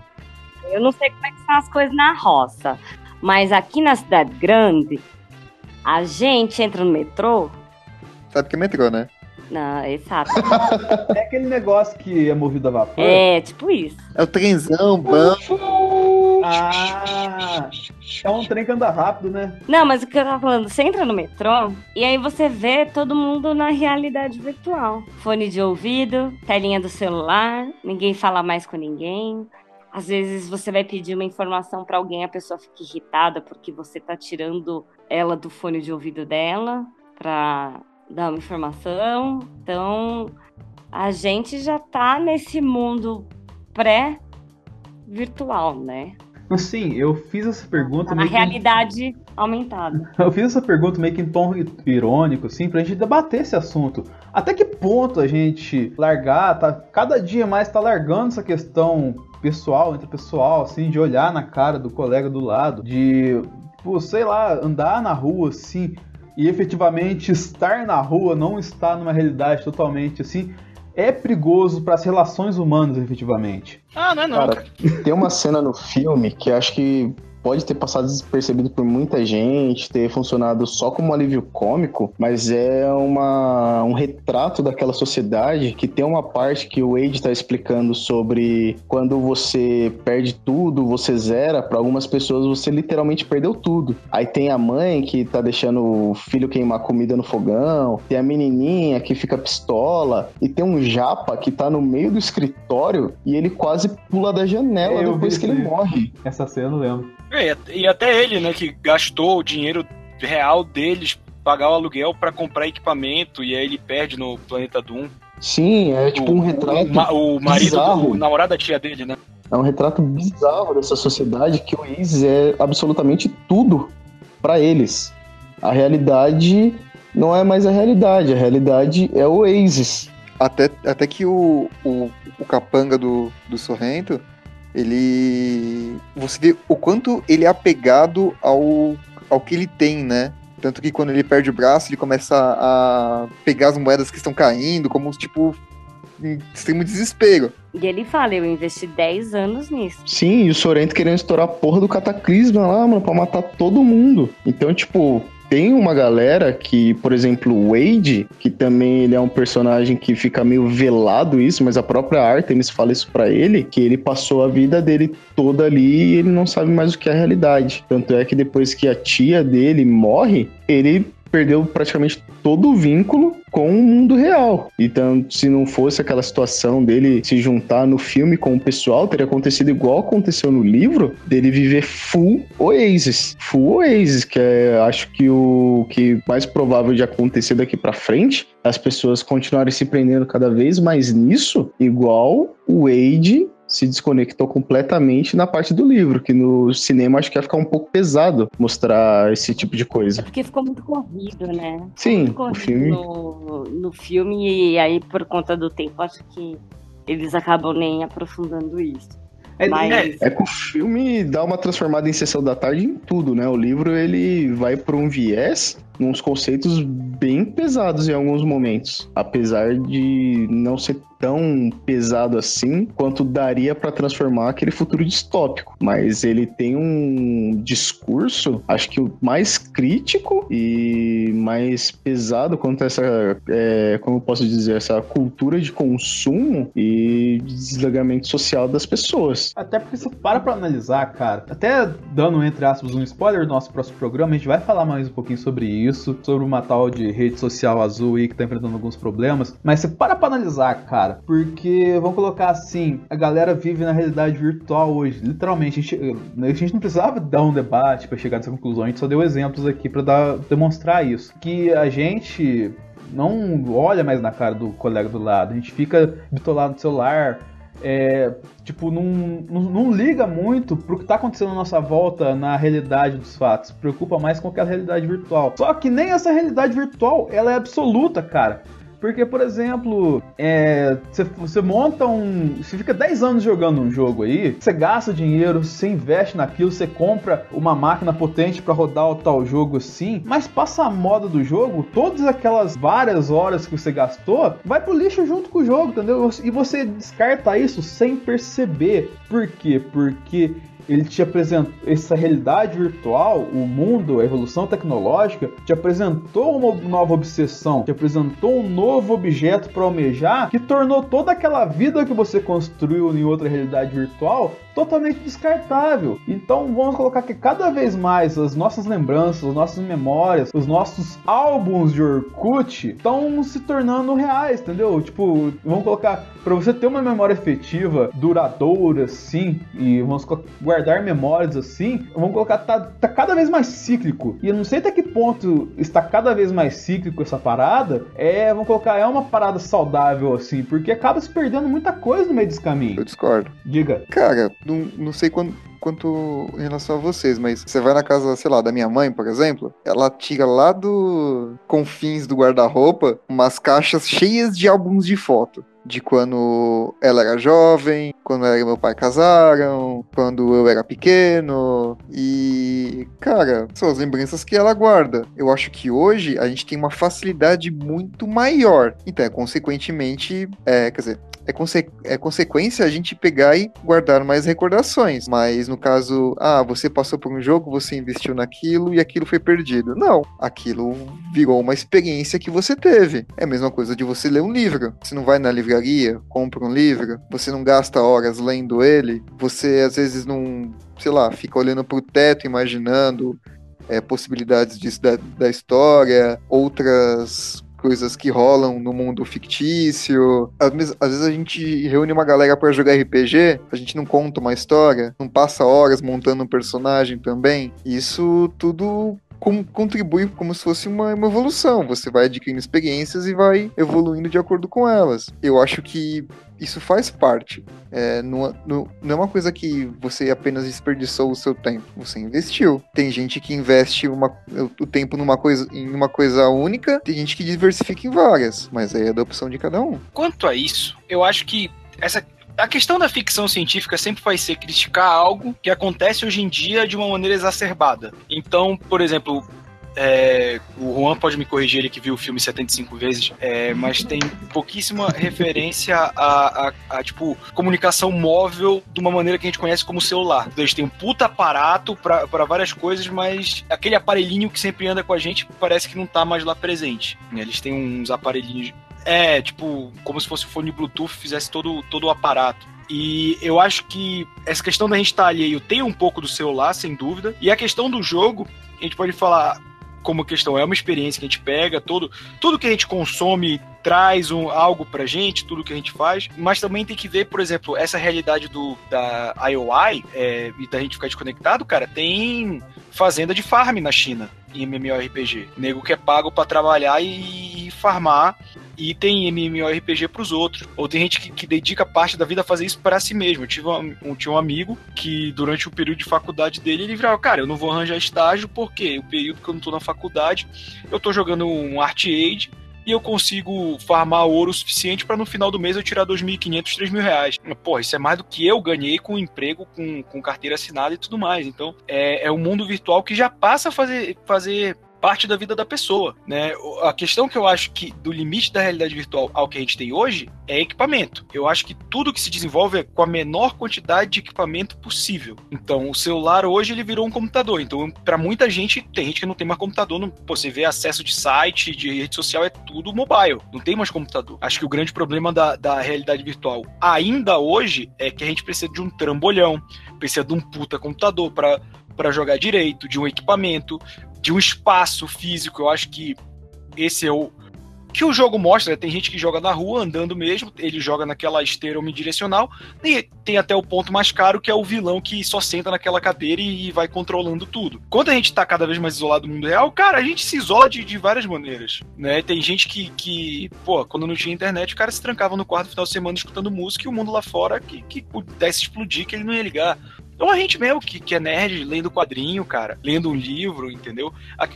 Eu não sei como é que são as coisas na roça, mas aqui na cidade grande, a gente entra no metrô. Sabe que é metrô, né? Não, é sabe. é aquele negócio que é movido a vapor? É, tipo isso. É o trenzão, banco. Ah, é um trem que anda rápido, né? Não, mas o que eu tava falando, você entra no metrô e aí você vê todo mundo na realidade virtual. Fone de ouvido, telinha do celular, ninguém fala mais com ninguém. Às vezes você vai pedir uma informação para alguém, a pessoa fica irritada porque você tá tirando ela do fone de ouvido dela pra dar uma informação. Então, a gente já tá nesse mundo pré-virtual, né? Sim, eu fiz essa pergunta. Na realidade que... aumentada. Eu fiz essa pergunta meio que em tom irônico, assim, pra gente debater esse assunto. Até que ponto a gente largar, tá? Cada dia mais tá largando essa questão pessoal, entre pessoal, assim, de olhar na cara do colega do lado, de, pô, sei lá, andar na rua, assim, e efetivamente estar na rua, não estar numa realidade totalmente assim. É perigoso para as relações humanas, efetivamente. Ah, não é não, Cara, cara. tem uma cena no filme que acho que pode ter passado despercebido por muita gente, ter funcionado só como um alívio cômico, mas é uma, um retrato daquela sociedade que tem uma parte que o Wade está explicando sobre quando você perde tudo, você zera, para algumas pessoas você literalmente perdeu tudo. Aí tem a mãe que tá deixando o filho queimar comida no fogão, tem a menininha que fica pistola, e tem um japa que tá no meio do escritório e ele quase pula da janela Eu depois que ele morre. Essa cena eu lembro. É, e até ele, né, que gastou o dinheiro real deles pagar o aluguel pra comprar equipamento e aí ele perde no planeta Doom. Sim, é tipo um retrato. O, o marido, bizarro. o namorado da tia dele, né? É um retrato bizarro dessa sociedade que o Waze é absolutamente tudo pra eles. A realidade não é mais a realidade, a realidade é o Oasis. Até, até que o, o, o capanga do, do Sorrento, ele. Você vê o quanto ele é apegado ao, ao que ele tem, né? Tanto que quando ele perde o braço, ele começa a pegar as moedas que estão caindo, como tipo. em extremo desespero. E ele fala, eu investi 10 anos nisso. Sim, e o Sorrento querendo estourar a porra do cataclisma lá, mano, pra matar todo mundo. Então, tipo, tem uma galera que, por exemplo, o Wade, que também ele é um personagem que fica meio velado isso, mas a própria Artemis fala isso pra ele, que ele passou a vida dele toda ali e ele não sabe mais o que é a realidade. Tanto é que depois que a tia dele morre, ele perdeu praticamente todo o vínculo com o mundo real. Então, se não fosse aquela situação dele se juntar no filme com o pessoal, teria acontecido igual aconteceu no livro, dele viver full Oasis. Full Oasis, que é, acho que o que mais provável de acontecer daqui pra frente, as pessoas continuarem se prendendo cada vez mais nisso, igual o Wade se desconectou completamente na parte do livro, que no cinema acho que ia ficar um pouco pesado mostrar esse tipo de É coisa. porque ficou muito corrido, né? Sim, Muito o corrido filme no, no filme, e aí, por conta do tempo, acho que eles acabam nem aprofundando isso. É, Mas É que o filme dá uma transformada em sessão da tarde em tudo, né? O livro ele vai para um viés, uns conceitos bem pesados em alguns momentos, apesar de não ser tão pesado assim quanto daria para transformar aquele futuro distópico. Mas ele tem um discurso, acho que o mais crítico e mais pesado quanto a essa, é, como eu posso dizer, essa cultura de consumo e desligamento social das pessoas. Até porque você para pra analisar, cara, até dando, entre aspas, um spoiler do nosso próximo programa, a gente vai falar mais um pouquinho sobre isso, sobre uma tal de rede social azul aí que tá enfrentando alguns problemas, mas você para pra analisar, cara, porque, vamos colocar assim, a galera vive na realidade virtual hoje, literalmente, a gente, a gente não precisava dar um debate pra chegar nessa conclusão, a gente só deu exemplos aqui pra dar, demonstrar isso, que a gente não olha mais na cara do colega do lado, a gente fica bitolado no celular, é, tipo, não, não, não liga muito pro que tá acontecendo à nossa volta na realidade dos fatos. Se preocupa mais com aquela realidade virtual. Só que nem essa realidade virtual, ela é absoluta, cara. Porque, por exemplo, é, você, monta um. Você fica 10 anos jogando um jogo aí, você gasta dinheiro, você investe naquilo, você compra uma máquina potente pra rodar o tal jogo assim, mas passa a moda do jogo, todas aquelas várias horas que você gastou, vai pro lixo junto com o jogo, entendeu? E você descarta isso sem perceber. Por quê? Porque ele te apresentou essa realidade virtual, o mundo, a evolução tecnológica, te apresentou uma nova obsessão, te apresentou um novo objeto para almejar, que tornou toda aquela vida que você construiu em outra realidade virtual totalmente descartável. Então vamos colocar que cada vez mais as nossas lembranças, as nossas memórias, os nossos álbuns de Orkut estão se tornando reais, entendeu? Tipo, vamos colocar para você ter uma memória efetiva, duradoura, assim, e vamos co- guardar memórias assim, vamos colocar tá, tá cada vez mais cíclico. E eu não sei até que ponto está cada vez mais cíclico essa parada. É, vamos colocar, é uma parada saudável assim, porque acaba se perdendo muita coisa no meio desse caminho. Eu discordo. Diga. Cara, não, não sei quanto, quanto em relação a vocês, mas você vai na casa, sei lá, da minha mãe, por exemplo, ela tira lá do confins do guarda-roupa umas caixas cheias de álbuns de foto. de quando ela era jovem, quando ela e meu pai casaram, quando eu era pequeno. E, cara, são as lembranças que ela guarda. Eu acho que hoje a gente tem uma facilidade muito maior. Então, é, consequentemente, é, quer dizer, é, conse é consequência a gente pegar e guardar mais recordações. Mas no caso, ah, você passou por um jogo, você investiu naquilo e aquilo foi perdido. Não, aquilo virou uma experiência que você teve. É a mesma coisa de você ler um livro. Você não vai na livraria, compra um livro, você não gasta horas lendo ele, você às vezes não, sei lá, fica olhando pro teto imaginando é, possibilidades disso da, da história, outras coisas que rolam no mundo fictício. Às vezes, às vezes a gente reúne uma galera para jogar RPG, a gente não conta uma história, não passa horas montando um personagem também. Isso tudo contribui como se fosse uma, uma, evolução. Você vai adquirindo experiências e vai evoluindo de acordo com elas. Eu acho que isso faz parte. É, não, não, é uma coisa que você apenas desperdiçou o seu tempo. Você investiu. Tem gente que investe uma, o tempo numa coisa, em uma coisa única, tem gente que diversifica em várias. Mas aí é da opção de cada um. Quanto a isso, eu acho que essa a questão da ficção científica sempre vai ser criticar algo que acontece hoje em dia de uma maneira exacerbada. Então, por exemplo, é, o Juan pode me corrigir, ele que viu o filme 75 vezes, é, mas tem pouquíssima referência a, a, a, tipo, comunicação móvel de uma maneira que a gente conhece como celular. Eles têm um puta aparato para várias coisas, mas aquele aparelhinho que sempre anda com a gente parece que não tá mais lá presente. Eles têm uns aparelhinhos é, tipo, como se fosse o fone Bluetooth fizesse todo, todo o aparato. E eu acho que essa questão da gente estar tá alheio tem um pouco do celular, sem dúvida. E a questão do jogo, a gente pode falar como questão, é uma experiência que a gente pega, todo, tudo que a gente consome traz um, algo pra gente, tudo que a gente faz, mas também tem que ver, por exemplo, essa realidade do, da IOI é, e da gente ficar desconectado, cara, tem fazenda de farm na China em MMORPG. Nego que é pago para trabalhar e, e farmar e tem MMORPG pros outros. Ou tem gente que, que, dedica parte da vida a fazer isso para si mesmo. Eu tive um, um, tinha um amigo que, durante o período de faculdade dele, ele virava, cara, eu não vou arranjar estágio porque o período que eu não tô na faculdade, eu tô jogando um Art Age e eu consigo farmar ouro o suficiente para no final do mês eu tirar 2.500, 3.000 reais. Pô, isso é mais do que eu ganhei com emprego, com, com carteira assinada e tudo mais. Então, é, é um mundo virtual que já passa a fazer, fazer parte da vida da pessoa, né? A questão que eu acho que do limite da realidade virtual ao que a gente tem hoje é equipamento. Eu acho que tudo que se desenvolve é com a menor quantidade de equipamento possível. Então, o celular hoje ele virou um computador. Então, para muita gente, tem gente que não tem mais computador, não, pô, você vê acesso de site, de rede social é tudo mobile, não tem mais computador. Acho que o grande problema da, da realidade virtual ainda hoje é que a gente precisa de um trambolhão, precisa de um puta computador para para jogar direito, de um equipamento, de um espaço físico. Eu acho que esse é o que o jogo mostra. Né? Tem gente que joga na rua, andando mesmo, ele joga naquela esteira unidirecional, e tem até o ponto mais caro, que é o vilão que só senta naquela cadeira e, vai controlando tudo. Quando a gente tá cada vez mais isolado do mundo real, cara, a gente se isola de, de várias maneiras, né? Tem gente que, que, pô, quando não tinha internet, o cara se trancava no quarto no final de semana escutando música e o mundo lá fora que, que pudesse explodir, que ele não ia ligar. Então a gente mesmo que, que é nerd, lendo quadrinho, cara, lendo um livro, entendeu? A,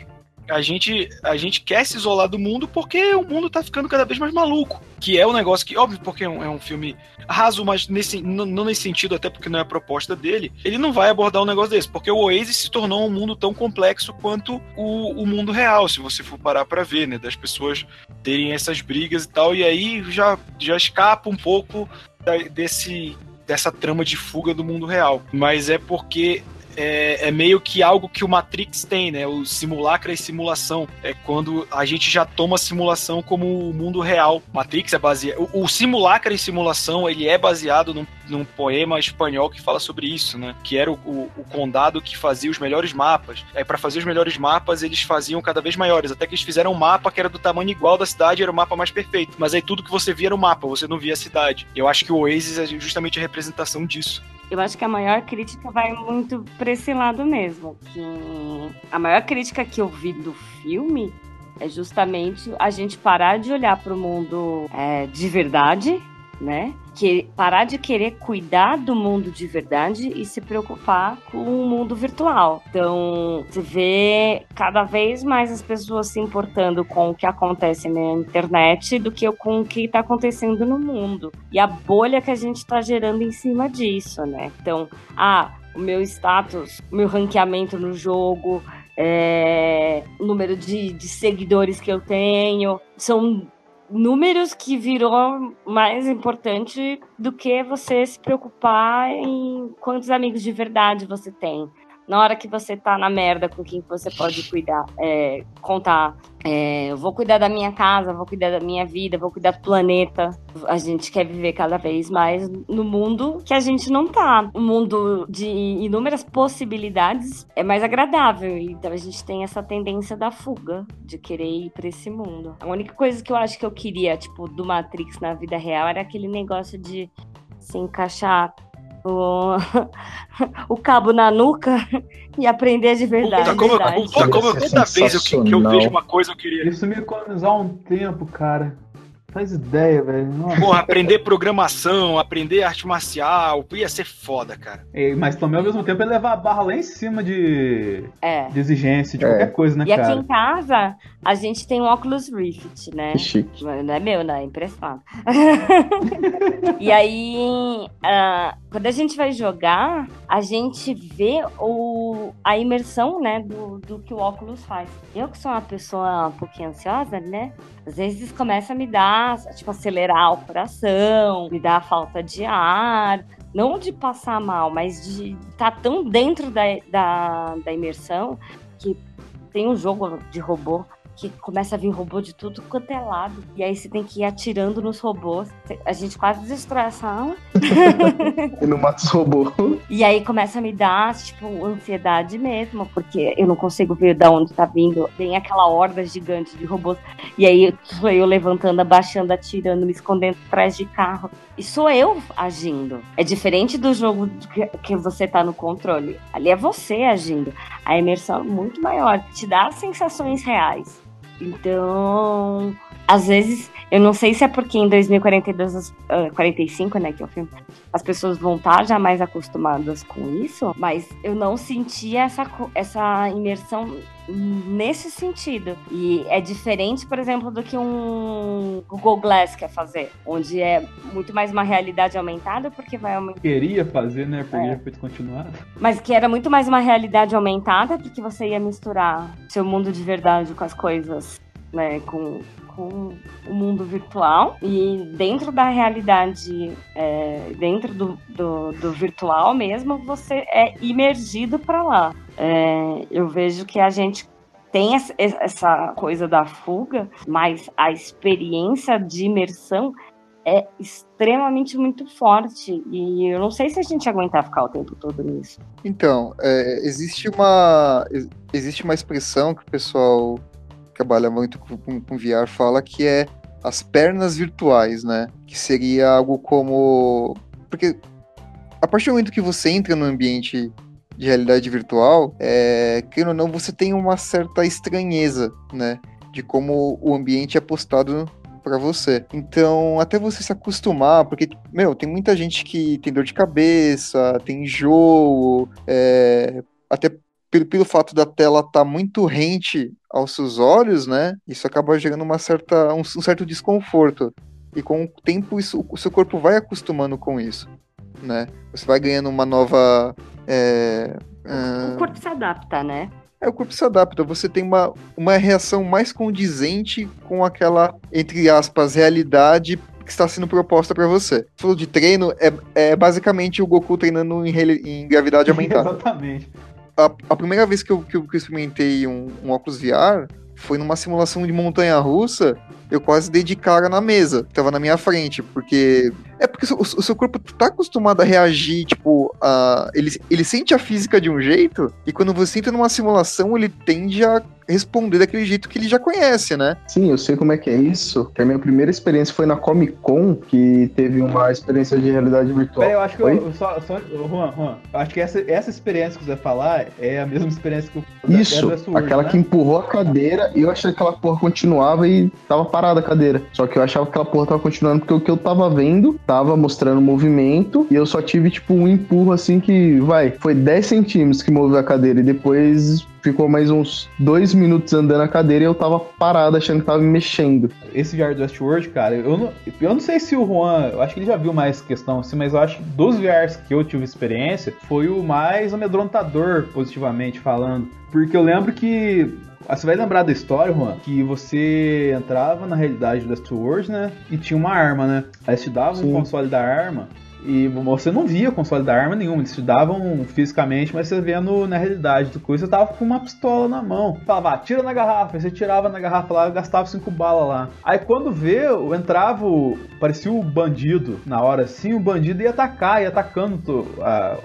a, gente, a gente quer se isolar do mundo porque o mundo tá ficando cada vez mais maluco. Que é um negócio que, óbvio, porque é um, é um filme raso, mas nesse, não, nesse sentido, até porque não é a proposta dele, ele não vai abordar um negócio desse, porque o Oasis se tornou um mundo tão complexo quanto o, o mundo real, se você for parar pra ver, né? Das pessoas terem essas brigas e tal, e aí já, já escapa um pouco desse dessa trama de fuga do mundo real. Mas é porque é, é, meio que algo que o Matrix tem, né? O simulacro e simulação. É quando a gente já toma a simulação como o mundo real. Matrix é baseado. O, o simulacro e simulação ele é baseado num, num, poema espanhol que fala sobre isso, né? Que era o, o, o condado que fazia os melhores mapas. É para fazer os melhores mapas eles faziam cada vez maiores, até que eles fizeram um mapa que era do tamanho igual da cidade, era o mapa mais perfeito. Mas aí tudo que você via era o mapa, você não via a cidade. Eu acho que o Oasis é justamente a representação disso. Eu acho que a maior crítica vai muito pra esse lado mesmo. Que a maior crítica que eu vi do filme é justamente a gente parar de olhar para o mundo é, de verdade, né? Que, parar de querer cuidar do mundo de verdade e se preocupar com o mundo virtual. Então, você vê cada vez mais as pessoas se importando com o que acontece na internet do que com o que está acontecendo no mundo. E a bolha que a gente está gerando em cima disso, né? Então, ah, o meu status, o meu ranqueamento no jogo, é, o número de, de seguidores que eu tenho, são números que virou mais importante do que você se preocupar em quantos amigos de verdade você tem na hora que você tá na merda com quem você pode cuidar, é, contar. É, eu vou cuidar da minha casa, vou cuidar da minha vida, vou cuidar do planeta. A gente quer viver cada vez mais no mundo que a gente não tá. Um mundo de inúmeras possibilidades é mais agradável. Então a gente tem essa tendência da fuga, de querer ir pra esse mundo. A única coisa que eu acho que eu queria, tipo, do Matrix na vida real era aquele negócio de se encaixar o, o cabo na nuca e aprender de verdade. Puta, como, verdade. puta, como toda vez eu, que, que eu vejo uma coisa eu queria. Isso me economizar um tempo, cara. Faz ideia, velho. Nossa. Porra, aprender programação, aprender arte marcial, ia ser foda, cara. É, mas também ao mesmo tempo é levar a barra lá em cima de, É. de exigência, de É. qualquer coisa, né, E aqui cara? em casa, a gente tem um Oculus Rift, né? Que chique. Não é meu, né? É emprestado. e aí, ah, quando a gente vai jogar, a gente vê o, a imersão, né, do, do que o óculos faz. Eu que sou uma pessoa um pouquinho ansiosa, né? Às vezes começa a me dar, tipo, acelerar o coração, me dar falta de ar. Não de passar mal, mas de estar tão dentro da, da, da imersão que tem um jogo de robô que começa a vir robô de tudo quanto é lado. E aí você tem que ir atirando nos robôs. A gente quase destrói a sala. E não mata os robôs. E aí começa a me dar, tipo, ansiedade mesmo, porque eu não consigo ver de onde tá vindo. Tem aquela horda gigante de robôs. E aí sou eu levantando, abaixando, atirando, me escondendo atrás de carro. E sou eu agindo. É diferente do jogo que, que você tá no controle. Ali é você agindo. A imersão é muito maior. Te dá sensações reais. Então, às vezes, eu não sei se é porque em 2042, as- ah, 45, né, que é o filme, as pessoas vão estar já mais acostumadas com isso, mas eu não senti essa, essa imersão nesse sentido. E é diferente, por exemplo, do que um Google Glass quer fazer, onde é muito mais uma realidade aumentada, porque vai aumentar. Queria fazer, né? Porque É. foi descontinuado. Mas que era muito mais uma realidade aumentada, porque você ia misturar seu mundo de verdade com as coisas, né, com, com o mundo virtual. E dentro da realidade, é, dentro do, do, do virtual mesmo, você é imergido para lá. É, eu vejo que a gente tem essa- coisa da fuga, mas a experiência de imersão é extremamente muito forte. E eu não sei se a gente aguentar ficar o tempo todo nisso. Então, é, existe uma ex- existe uma expressão que o pessoal que trabalha muito com, com VR fala que é as pernas virtuais, né? Que seria algo como porque a partir do momento que você entra no ambiente de realidade virtual, é, querendo ou não, você tem uma certa estranheza, né? De como o ambiente é postado para você. Então, até você se acostumar, porque, meu, tem muita gente que tem dor de cabeça, tem enjoo, é, até pelo, pelo fato da tela estar muito rente aos seus olhos, né? Isso acaba gerando uma certa, um, um certo desconforto. E com o tempo, isso, o seu corpo vai acostumando com isso, né? Você vai ganhando uma nova. É, ah, O corpo se adapta, né? é, o corpo se adapta. Você tem uma, uma reação mais condizente com aquela, entre aspas, realidade que está sendo proposta para você. Falou de treino, é, é basicamente o Goku treinando em, em gravidade aumentada. Exatamente. a, a primeira vez que eu, que eu, que eu experimentei um, um óculos VR foi numa simulação de montanha russa. Eu quase dei de cara na mesa, que tava na minha frente, porque. É porque o, o seu corpo tá acostumado a reagir, tipo, a, ele, ele sente a física de um jeito, e quando você entra numa simulação, ele tende a, responder daquele jeito que ele já conhece, né? Sim, eu sei como é que é isso. Que a minha primeira experiência foi na Comic Con, que teve uma experiência de realidade virtual. Peraí, eu acho que Oi? eu, só, só- Juan, Juan, eu acho que essa, essa experiência que você vai falar é a mesma experiência que eu Isso, aquela né? que empurrou a cadeira e eu achei que aquela porra continuava e tava parada a cadeira. Só que eu achava que aquela porra tava continuando porque o que eu tava vendo tava mostrando movimento e eu só tive tipo um empurro assim que, vai, foi 10 centímetros que moveu a cadeira e depois ficou mais uns dois minutos andando a cadeira e eu tava parado achando que tava me mexendo. Esse VR do Westworld, cara, eu não, eu não sei se o Juan, eu acho que ele já viu mais questão assim, mas eu acho que dos VRs que eu tive experiência, foi o mais amedrontador, positivamente falando. Porque eu lembro que. ah, Você vai lembrar da história, Juan, que você entrava na realidade do Westworld, né? E tinha uma arma, né? Aí te davam Sim. um console da arma. E você não via console da arma nenhuma, eles te davam fisicamente, mas você no- na realidade do coisa, você tava com uma pistola na mão. Falava, ah, tira na garrafa, aí você tirava na garrafa lá gastava cinco balas lá. Aí quando vê, entrava, o- parecia o bandido na hora assim, o bandido ia atacar, ia atacando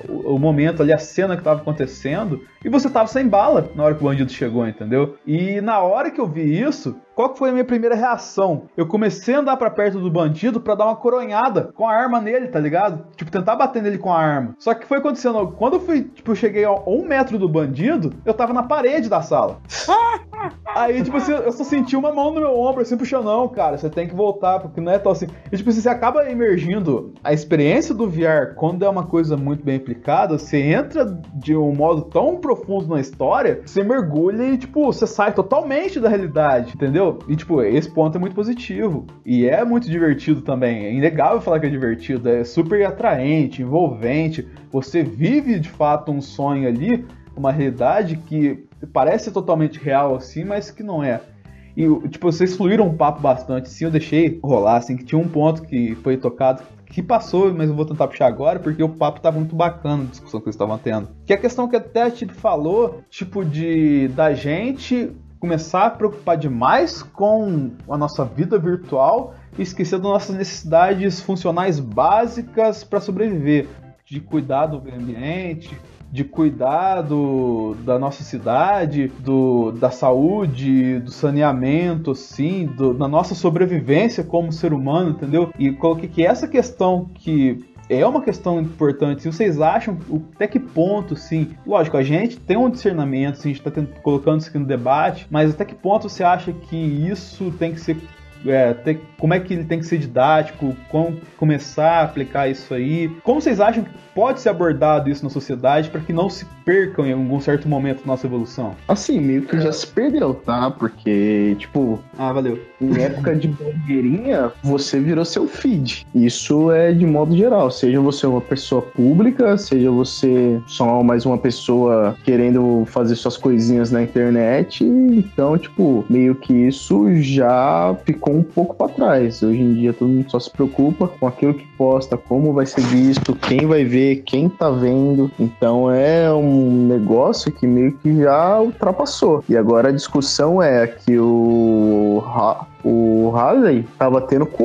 o, o momento ali, a cena que tava acontecendo, e você tava sem bala na hora que o bandido chegou, entendeu? E na hora que eu vi isso, qual que foi a minha primeira reação? Eu comecei a andar pra perto do bandido pra dar uma coronhada com a arma nele, tá ligado? Tipo, tentar bater nele com a arma. Só que foi acontecendo, quando eu fui, tipo, eu cheguei a um metro do bandido, eu tava na parede da sala. Aí, tipo assim, eu só senti uma mão no meu ombro, assim, puxando, não, cara, você tem que voltar, porque não é tão assim. E, tipo assim, você acaba emergindo a experiência do VR, quando é uma coisa muito bem aplicada, você entra de um modo tão profundo na história, você mergulha e, tipo, você sai totalmente da realidade, entendeu? E, tipo, esse ponto é muito positivo. E é muito divertido também. É inegável falar que é divertido, é super atraente, envolvente. Você vive, de fato, um sonho ali, uma realidade que parece totalmente real assim, mas que não é. E, tipo, vocês fluíram um papo bastante, sim, eu deixei rolar, assim, que tinha um ponto que foi tocado, que passou, mas eu vou tentar puxar agora, porque o papo tava muito bacana, a discussão que eles estavam tendo. Que é a questão que até a Chip falou, tipo, de da gente começar a preocupar demais com a nossa vida virtual e esquecer das nossas necessidades funcionais básicas para sobreviver. De cuidar do meio ambiente, de cuidar do, da nossa cidade, do, da saúde, do saneamento, do, da nossa sobrevivência como ser humano, entendeu? E coloquei que essa questão que é uma questão importante. Se vocês acham até que ponto, sim, lógico, a gente tem um discernamento, assim, a gente está colocando isso aqui no debate, mas até que ponto você acha que isso tem que ser é, ter- como é que ele tem que ser didático, como começar a aplicar isso aí. Como vocês acham pode ser abordado isso na sociedade para que não se percam em algum certo momento da nossa evolução? Assim, meio que já se perdeu, tá? Porque, tipo, Ah, valeu. em época de blogueirinha, você virou seu feed. Isso é de modo geral. Seja você uma pessoa pública, seja você só mais uma pessoa querendo fazer suas coisinhas na internet. Então, tipo, meio que isso já ficou um pouco pra trás. Hoje em dia todo mundo só se preocupa com aquilo que posta, como vai ser visto, quem vai ver, quem tá vendo. Então é um negócio que meio que já ultrapassou. E agora a discussão é que o o Halley estava tendo com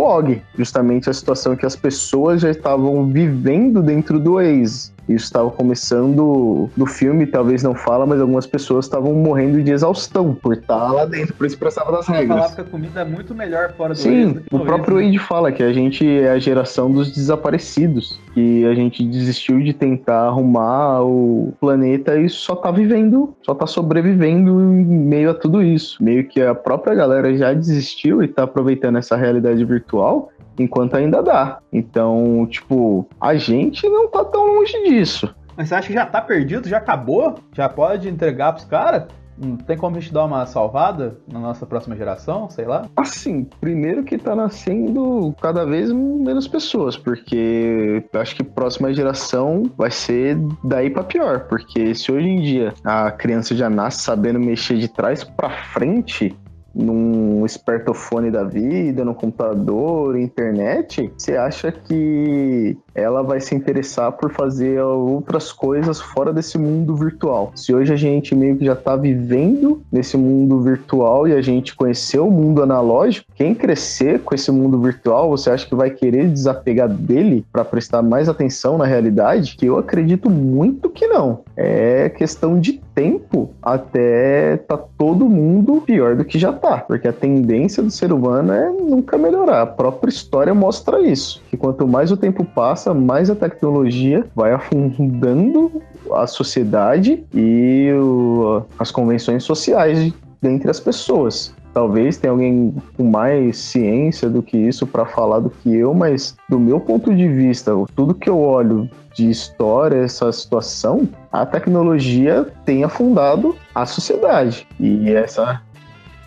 justamente a situação que as pessoas já estavam vivendo dentro do Waze. Isso estava começando no filme, talvez não fala, mas algumas pessoas estavam morrendo de exaustão por estar lá dentro, por isso precisava das Falar regras. que a comida é muito melhor fora do Sim, do o próprio? Wade fala que a gente é a geração dos desaparecidos, que a gente desistiu de tentar arrumar o planeta e só tá vivendo, só tá sobrevivendo em meio a tudo isso. Meio que a própria galera já desistiu e tá aproveitando essa realidade virtual enquanto ainda dá. Então, tipo, a gente não tá tão longe disso. Mas você acha que já tá perdido? Já acabou? Já pode entregar pros caras? Não tem como a gente dar uma salvada na nossa próxima geração? Sei lá. Assim, primeiro que tá nascendo cada vez menos pessoas, porque eu acho que próxima geração vai ser daí pra pior, porque se hoje em dia a criança já nasce sabendo mexer de trás pra frente, num espertofone da vida, no computador, internet, você acha que ela vai se interessar por fazer outras coisas fora desse mundo virtual. Se hoje a gente meio que já tá vivendo nesse mundo virtual e a gente conheceu o mundo analógico, quem crescer com esse mundo virtual, você acha que vai querer desapegar dele para prestar mais atenção na realidade? Que eu acredito muito que não. É questão de tempo até tá todo mundo pior do que já tá. Porque a tendência do ser humano é nunca melhorar. A própria história mostra isso. Que quanto mais o tempo passa, mais a tecnologia vai afundando a sociedade e o- as convenções sociais dentre as pessoas. Talvez tenha alguém com mais ciência do que isso para falar do que eu, mas do meu ponto de vista, tudo que eu olho de história, essa situação, a tecnologia tem afundado a sociedade. E essa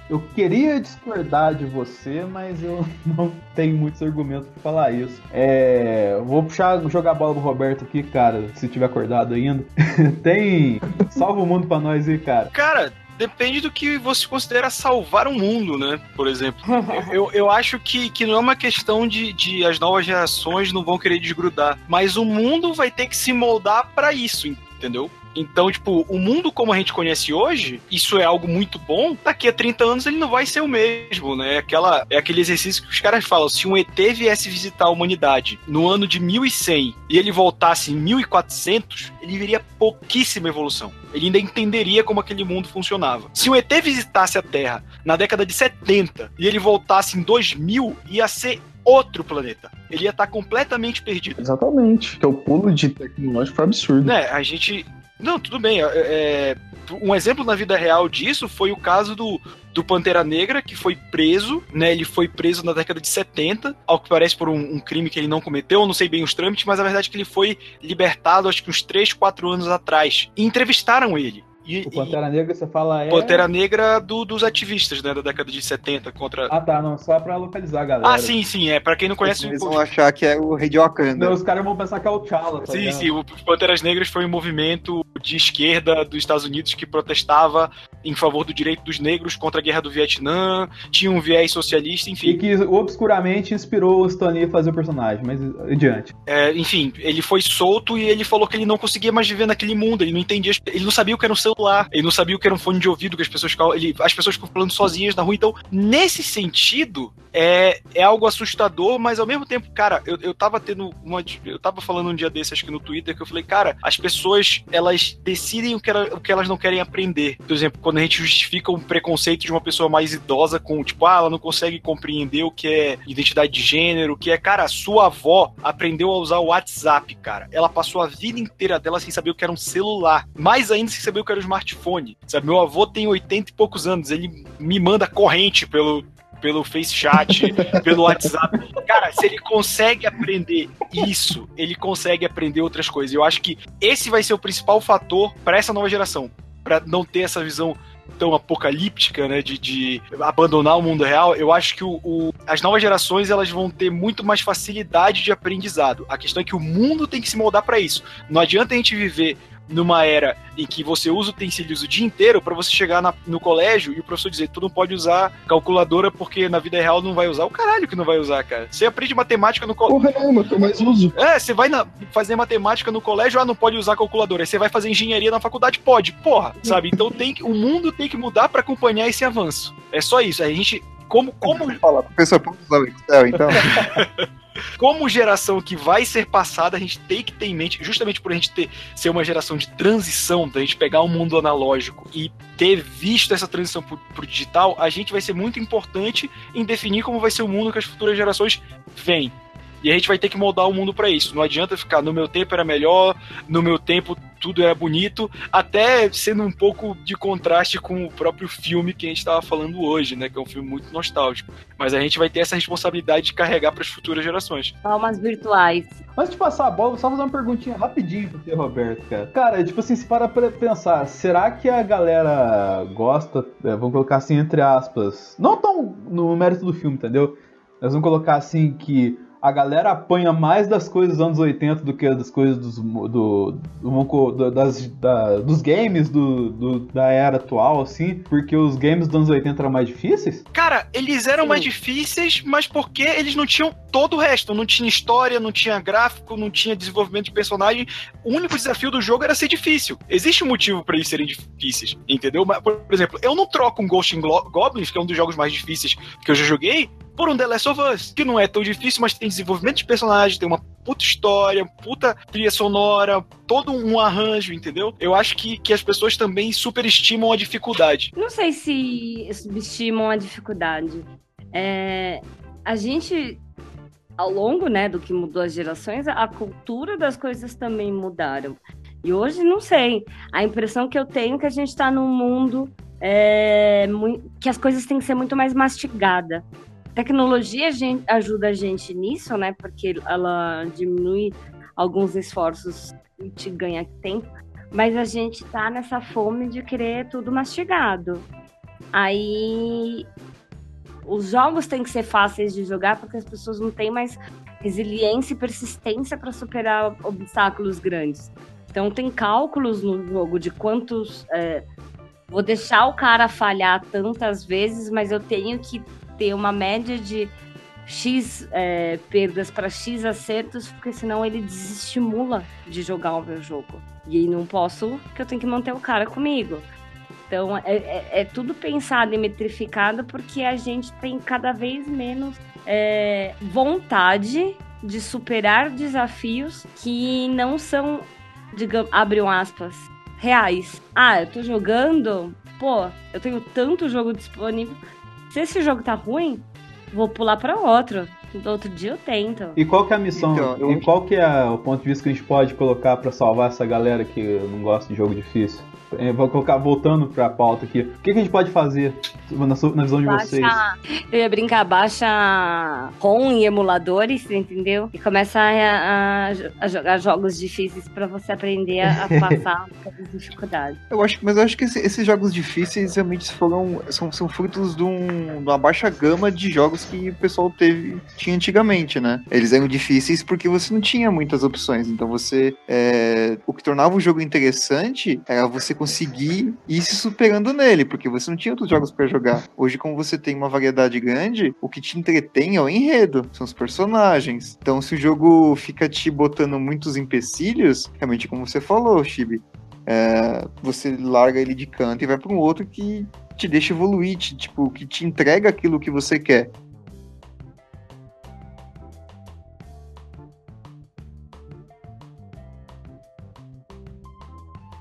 Eu queria discordar de você, mas eu não tenho muitos argumentos pra falar isso. É, vou puxar, jogar a bola pro Roberto aqui, cara, se tiver acordado ainda. Tem salva o mundo pra nós aí, cara. Cara, depende do que você considera salvar o mundo, né? Por exemplo. eu, eu acho que, que não é uma questão de, de as novas gerações não vão querer desgrudar, mas o mundo vai ter que se moldar pra isso, entendeu? Então, tipo, o mundo como a gente conhece hoje, isso é algo muito bom. Daqui a 30 anos ele não vai ser o mesmo, né? É Aquela, é aquele exercício que os caras falam: se um ET viesse visitar a humanidade no ano de 1100 e ele voltasse em 1400, ele veria pouquíssima evolução. Ele ainda entenderia como aquele mundo funcionava. Se um ET visitasse a Terra na década de 70 e ele voltasse em 2000, ia ser outro planeta. Ele ia estar completamente perdido. Exatamente, que é o pulo de tecnológico foi absurdo. Né, a gente. Não, tudo bem. é- é, um exemplo na vida real disso foi o caso do, do Pantera Negra, que foi preso, né? Ele foi preso na década de 70, ao que parece por um, um crime que ele não cometeu, eu não sei bem os trâmites, mas a verdade é que ele foi libertado acho que uns 3, 4 anos atrás. E entrevistaram ele. E, O Pantera Negra, você fala é. Pantera Negra do- dos ativistas, né? Da década de 70 contra. Ah, tá, não, só pra localizar a galera. Ah, sim, sim, é. Pra quem não conhece Eles o- vão achar que é o rei de Wakanda. Não, os caras vão pensar que é o T'Challa, tá Sim, ligado? sim, o Panteras Negras foi um movimento de esquerda dos Estados Unidos que protestava em favor do direito dos negros contra a guerra do Vietnã, tinha um viés socialista, E enfim. que obscuramente inspirou o Stan Lee a fazer o personagem, mas adiante. É, enfim, ele foi solto e ele falou que ele não conseguia mais viver naquele mundo, ele não entendia, ele não sabia o que era um celular, ele não sabia o que era um fone de ouvido, que as pessoas ficavam, ele, as pessoas ficam falando sozinhas na rua. Então, nesse sentido, é, é algo assustador, mas ao mesmo tempo, cara, eu, eu tava tendo uma. Eu tava falando um dia desse, acho que no Twitter, que eu falei, cara, as pessoas, elas decidem o que, ela- o que elas não querem aprender. Por exemplo, quando a gente justifica um preconceito de uma pessoa mais idosa com, tipo, ah, ela não consegue compreender o que é identidade de gênero, o que é, cara, sua avó aprendeu a usar o WhatsApp, cara. Ela passou a vida inteira dela sem saber o que era um celular. Mais ainda sem saber o que era smartphone. Sabe, meu avô tem 80 e poucos anos, ele me manda corrente pelo pelo FaceChat, pelo WhatsApp. Cara, se ele consegue aprender isso, ele consegue aprender outras coisas. Eu acho que esse vai ser o principal fator para essa nova geração, para não ter essa visão tão apocalíptica, né, de, de abandonar o mundo real, eu acho que o, o- as novas gerações elas vão ter muito mais facilidade de aprendizado. A questão é que o mundo tem que se moldar para isso. Não adianta a gente viver numa era em que você usa utensílios o dia inteiro para você chegar na- no colégio e o professor dizer tu não pode usar calculadora porque na vida real não vai usar. O caralho que não vai usar, cara. Você aprende matemática no colégio. Porra nenhuma, que eu mais uso. É, você vai na- fazer matemática no colégio, ah, não pode usar calculadora. Aí você vai fazer engenharia na faculdade, pode. Porra, sabe? Então tem que, o mundo tem que mudar para acompanhar esse avanço. É só isso. A gente, como, como, Fala, professor, pode usar o Excel, então? como geração que vai ser passada, a gente tem que ter em mente, justamente por a gente ter, ser uma geração de transição, da gente pegar o mundo analógico e ter visto essa transição pro, pro digital, a gente vai ser muito importante em definir como vai ser o mundo que as futuras gerações vêm. E a gente vai ter que moldar o mundo para isso. Não adianta ficar no meu tempo era melhor, no meu tempo tudo era bonito, até sendo um pouco de contraste com o próprio filme que a gente estava falando hoje, né? Que é um filme muito nostálgico. Mas a gente vai ter essa responsabilidade de carregar para as futuras gerações. Palmas virtuais. Antes de passar a bola, vou só fazer uma perguntinha rapidinho pro T. Roberto, cara. Cara, tipo assim, se para pra pensar, será que a galera gosta, é, vamos colocar assim, entre aspas, não tão no mérito do filme, entendeu? Nós vamos colocar assim que a galera apanha mais das coisas dos anos 80 do que das coisas dos, do, do, do- das, da- dos games do, do- da era atual, assim, porque os games dos anos 80 eram mais difíceis? Cara, eles eram mais difíceis, mas porque eles não tinham todo o resto. Não tinha história, não tinha gráfico, não tinha desenvolvimento de personagem. O único desafio do jogo era ser difícil. Existe um motivo pra eles serem difíceis, entendeu? Mas, por exemplo, eu não troco um Ghost in Goblins, que é um dos jogos mais difíceis que eu já joguei, por um The Last of Us, que não é tão difícil, mas tem desenvolvimento de personagem, tem uma puta história, puta trilha sonora, todo um arranjo, entendeu? Eu acho que, que as pessoas também superestimam a dificuldade. Não sei se subestimam a dificuldade. É, a gente, ao longo né, do que mudou as gerações, a cultura das coisas também mudaram. E hoje, não sei. A impressão que eu tenho é que a gente está num mundo é, que as coisas têm que ser muito mais mastigadas. Tecnologia ajuda a gente nisso, né? Porque ela diminui alguns esforços e te ganha tempo. Mas a gente tá nessa fome de querer tudo mastigado. Aí os jogos têm que ser fáceis de jogar porque as pessoas não têm mais resiliência e persistência para superar obstáculos grandes. Então tem cálculos no jogo de quantos. É, vou deixar o cara falhar tantas vezes, mas eu tenho que ter uma média de X é, perdas para X acertos, porque senão ele desestimula de jogar o meu jogo. E não posso, porque eu tenho que manter o cara comigo. Então é, é, é tudo pensado e metrificado porque a gente tem cada vez menos é, vontade de superar desafios que não são digamos, abriam aspas, reais. Ah, eu tô jogando, pô, eu tenho tanto jogo disponível. Se esse jogo tá ruim, vou pular para outro. Do outro dia eu tento. E qual que é a missão? Então, eu- E qual que é o ponto de vista que a gente pode colocar pra salvar essa galera que não gosta de jogo difícil? Eu vou colocar voltando pra pauta aqui. O que, que a gente pode fazer na, sua- na visão de vocês? Baixa, eu ia brincar, baixa ROM e emuladores, entendeu? E começa a, a- a jogar jogos difíceis pra você aprender a, a passar pelas dificuldades. Eu acho, mas eu acho que esse- esses jogos difíceis realmente foram são, são frutos de, um- de uma baixa gama de jogos que o pessoal teve tinha antigamente, né? Eles eram difíceis porque você não tinha muitas opções. Então você é, o que tornava o jogo interessante era você conseguir ir se superando nele, porque você não tinha outros jogos pra jogar. Hoje, como você tem uma variedade grande, o que te entretém é o enredo, são os personagens. Então, se o jogo fica te botando muitos empecilhos, realmente como você falou, Chibi, é, você larga ele de canto e vai para um outro que te deixa evoluir, te, tipo, que te entrega aquilo que você quer.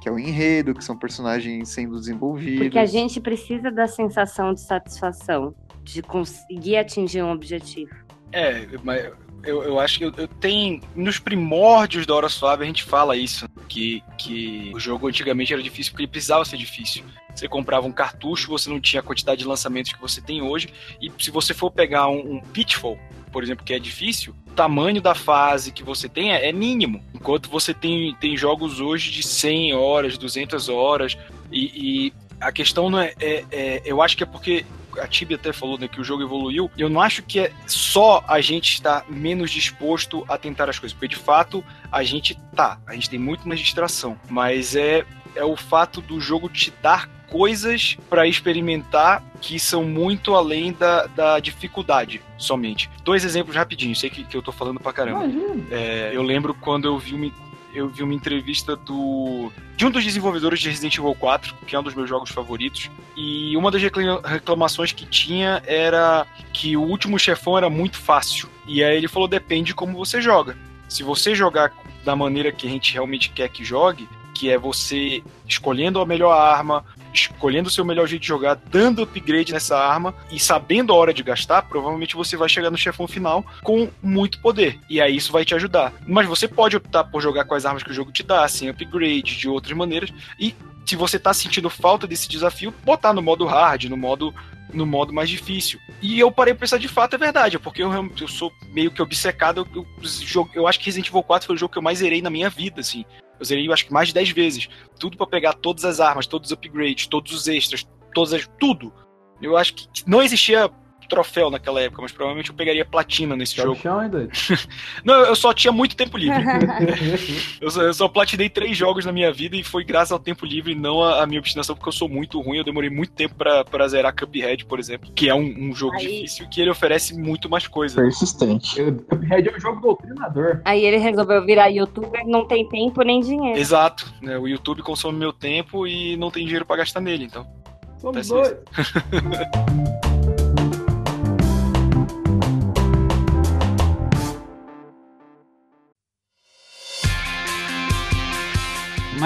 Que é o enredo, que são personagens sendo desenvolvidos. Porque a gente precisa da sensação de satisfação, de conseguir atingir um objetivo. É, mas eu, eu acho que eu, eu tenho. Nos primórdios da Hora Suave a gente fala isso. Que, que o jogo antigamente era difícil porque ele precisava ser difícil. Você comprava um cartucho, você não tinha a quantidade de lançamentos que você tem hoje. E se você for pegar um, um Pitfall, por exemplo, que é difícil, o tamanho da fase que você tem é, é mínimo. Enquanto você tem, tem jogos hoje de 100 horas, 200 horas. E, e a questão não é, é, é. Eu acho que é porque a Tibi até falou né, que o jogo evoluiu. Eu não acho que é só a gente estar menos disposto a tentar as coisas, porque de fato a gente tá, a gente tem muito mais distração, mas é, é o fato do jogo te dar coisas para experimentar que são muito além da, da dificuldade somente. Dois exemplos rapidinho, sei que, que eu tô falando pra caramba. É, eu lembro quando eu vi uma, eu vi uma entrevista do de um dos desenvolvedores de Resident Evil 4, que é um dos meus jogos favoritos, e uma das recla- reclamações que tinha era que o último chefão era muito fácil. E aí ele falou: depende de como você joga. Se você jogar da maneira que a gente realmente quer que jogue, que é você escolhendo a melhor arma, escolhendo o seu melhor jeito de jogar, dando upgrade nessa arma e sabendo a hora de gastar, provavelmente você vai chegar no chefão final com muito poder. E aí isso vai te ajudar. Mas você pode optar por jogar com as armas que o jogo te dá, sem upgrade, de outras maneiras. E se você tá sentindo falta desse desafio, botar no modo hard, no modo no modo mais difícil. E eu parei pra pensar de fato, é verdade, porque eu, eu sou meio que obcecado. Eu, eu, eu acho que Resident Evil 4 foi o jogo que eu mais zerei na minha vida, assim. Eu zerei, eu acho que mais de 10 vezes. Tudo pra pegar todas as armas, todos os upgrades, todos os extras, todas as. tudo. Eu acho que não existia troféu naquela época, mas provavelmente eu pegaria platina nesse o jogo. chão? Não, eu só tinha muito tempo livre. eu, só, eu só platinei três jogos na minha vida e foi graças ao tempo livre e não à, minha obstinação, porque eu sou muito ruim. Eu demorei muito tempo pra, pra zerar Cuphead, por exemplo, que é um, um jogo Aí- difícil que ele oferece muito mais coisa. Persistente. Eu- Cuphead é um jogo doutrinador. Aí ele resolveu virar youtuber, não tem tempo nem dinheiro. Exato. né? O YouTube consome meu tempo e não tem dinheiro pra gastar nele, então. Somos dois.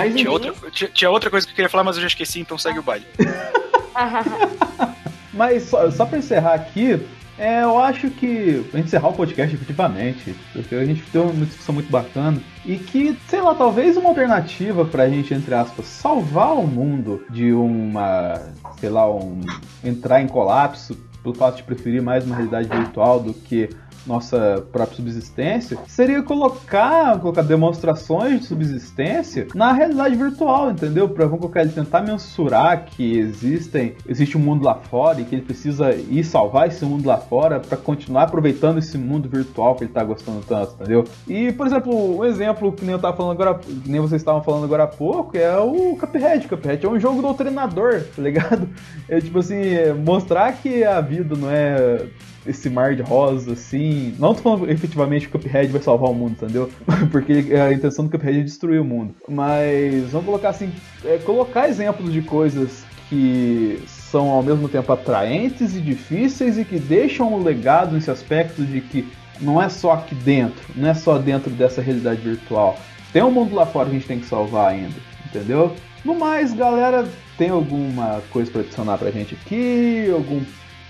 Mas Tinha outra, tinha, tinha outra coisa que eu queria falar, mas eu já esqueci, então segue o baile. Mas só, só pra encerrar aqui, é, eu acho que. Pra gente encerrar o podcast efetivamente, porque a gente teve uma discussão muito bacana. E que, sei lá, talvez uma alternativa pra gente, entre aspas, salvar o mundo de uma. sei lá, um. entrar em colapso pelo fato de preferir mais uma realidade virtual do que nossa própria subsistência, seria colocar, colocar demonstrações de subsistência na realidade virtual, entendeu? Pra vamos colocar ele tentar mensurar que existem, existe um mundo lá fora e que ele precisa ir salvar esse mundo lá fora para continuar aproveitando esse mundo virtual que ele tá gostando tanto, entendeu? E, por exemplo, um exemplo que nem eu tava falando agora, nem vocês estavam falando agora há pouco, é o Cuphead. Cuphead é um jogo doutrinador, tá ligado? É tipo assim, é mostrar que a vida não é esse mar de rosa, assim. Não tô falando efetivamente que o Cuphead vai salvar o mundo, entendeu? Porque a intenção do Cuphead é destruir o mundo. Mas vamos colocar assim, é, colocar exemplos de coisas que são ao mesmo tempo atraentes e difíceis e que deixam um legado nesse aspecto de que não é só aqui dentro, não é só dentro dessa realidade virtual. Tem um mundo lá fora que a gente tem que salvar ainda, entendeu? No mais, galera, tem alguma coisa para adicionar pra gente aqui? Algum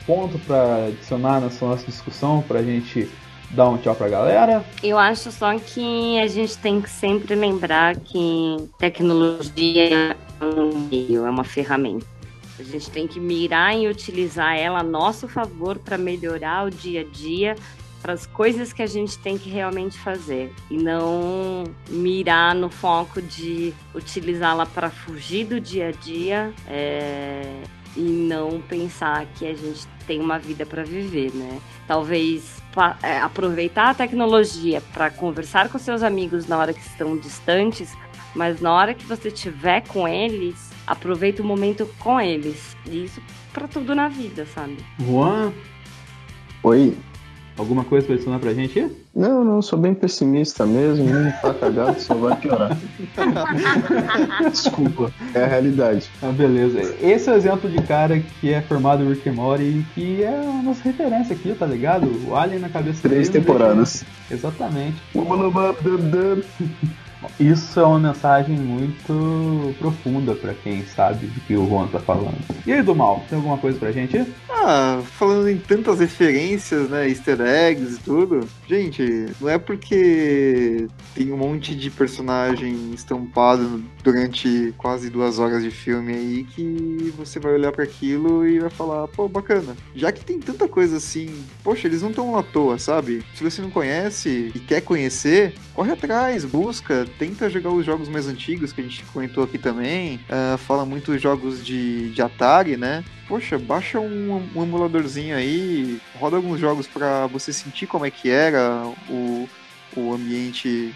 ponto para adicionar nessa nossa discussão pra gente dar um tchau pra galera? Eu acho só que a gente tem que sempre lembrar que tecnologia é um meio, é uma ferramenta. A gente tem que mirar em utilizar ela a nosso favor para melhorar o dia a dia, para as coisas que a gente tem que realmente fazer e não mirar no foco de utilizá-la para fugir do dia a dia é, e não pensar que a gente tem uma vida para viver, né? Talvez é, aproveitar a tecnologia para conversar com seus amigos na hora que estão distantes, mas na hora que você estiver com eles, aproveita o momento com eles. E isso para tudo na vida, sabe? Juan, Oi. alguma coisa pra adicionar pra gente? Não, não, sou bem pessimista mesmo. Não tá cagado, só vai piorar. Desculpa, é a realidade. Ah, beleza. Esse é o exemplo de cara que é formado em Rick and Morty e que é a nossa referência aqui, tá ligado? O Alien na cabeça Três dele, temporadas. Exatamente. Isso é uma mensagem muito profunda pra quem sabe do que o Juan tá falando. E aí, do mal, tem alguma coisa pra gente? Ah, falando em tantas referências, né, easter eggs e tudo, gente, não é porque tem um monte de personagem estampado durante quase duas horas de filme aí que você vai olhar pra aquilo e vai falar, pô, bacana. Já que tem tanta coisa assim, poxa, eles não estão à toa, sabe? Se você não conhece e quer conhecer, corre atrás, busca, tenta jogar os jogos mais antigos que a gente comentou aqui também. Ah, fala muito jogos de, de Atari, né? Poxa, baixa um, um emuladorzinho aí, roda alguns jogos pra você sentir como é que era o, o ambiente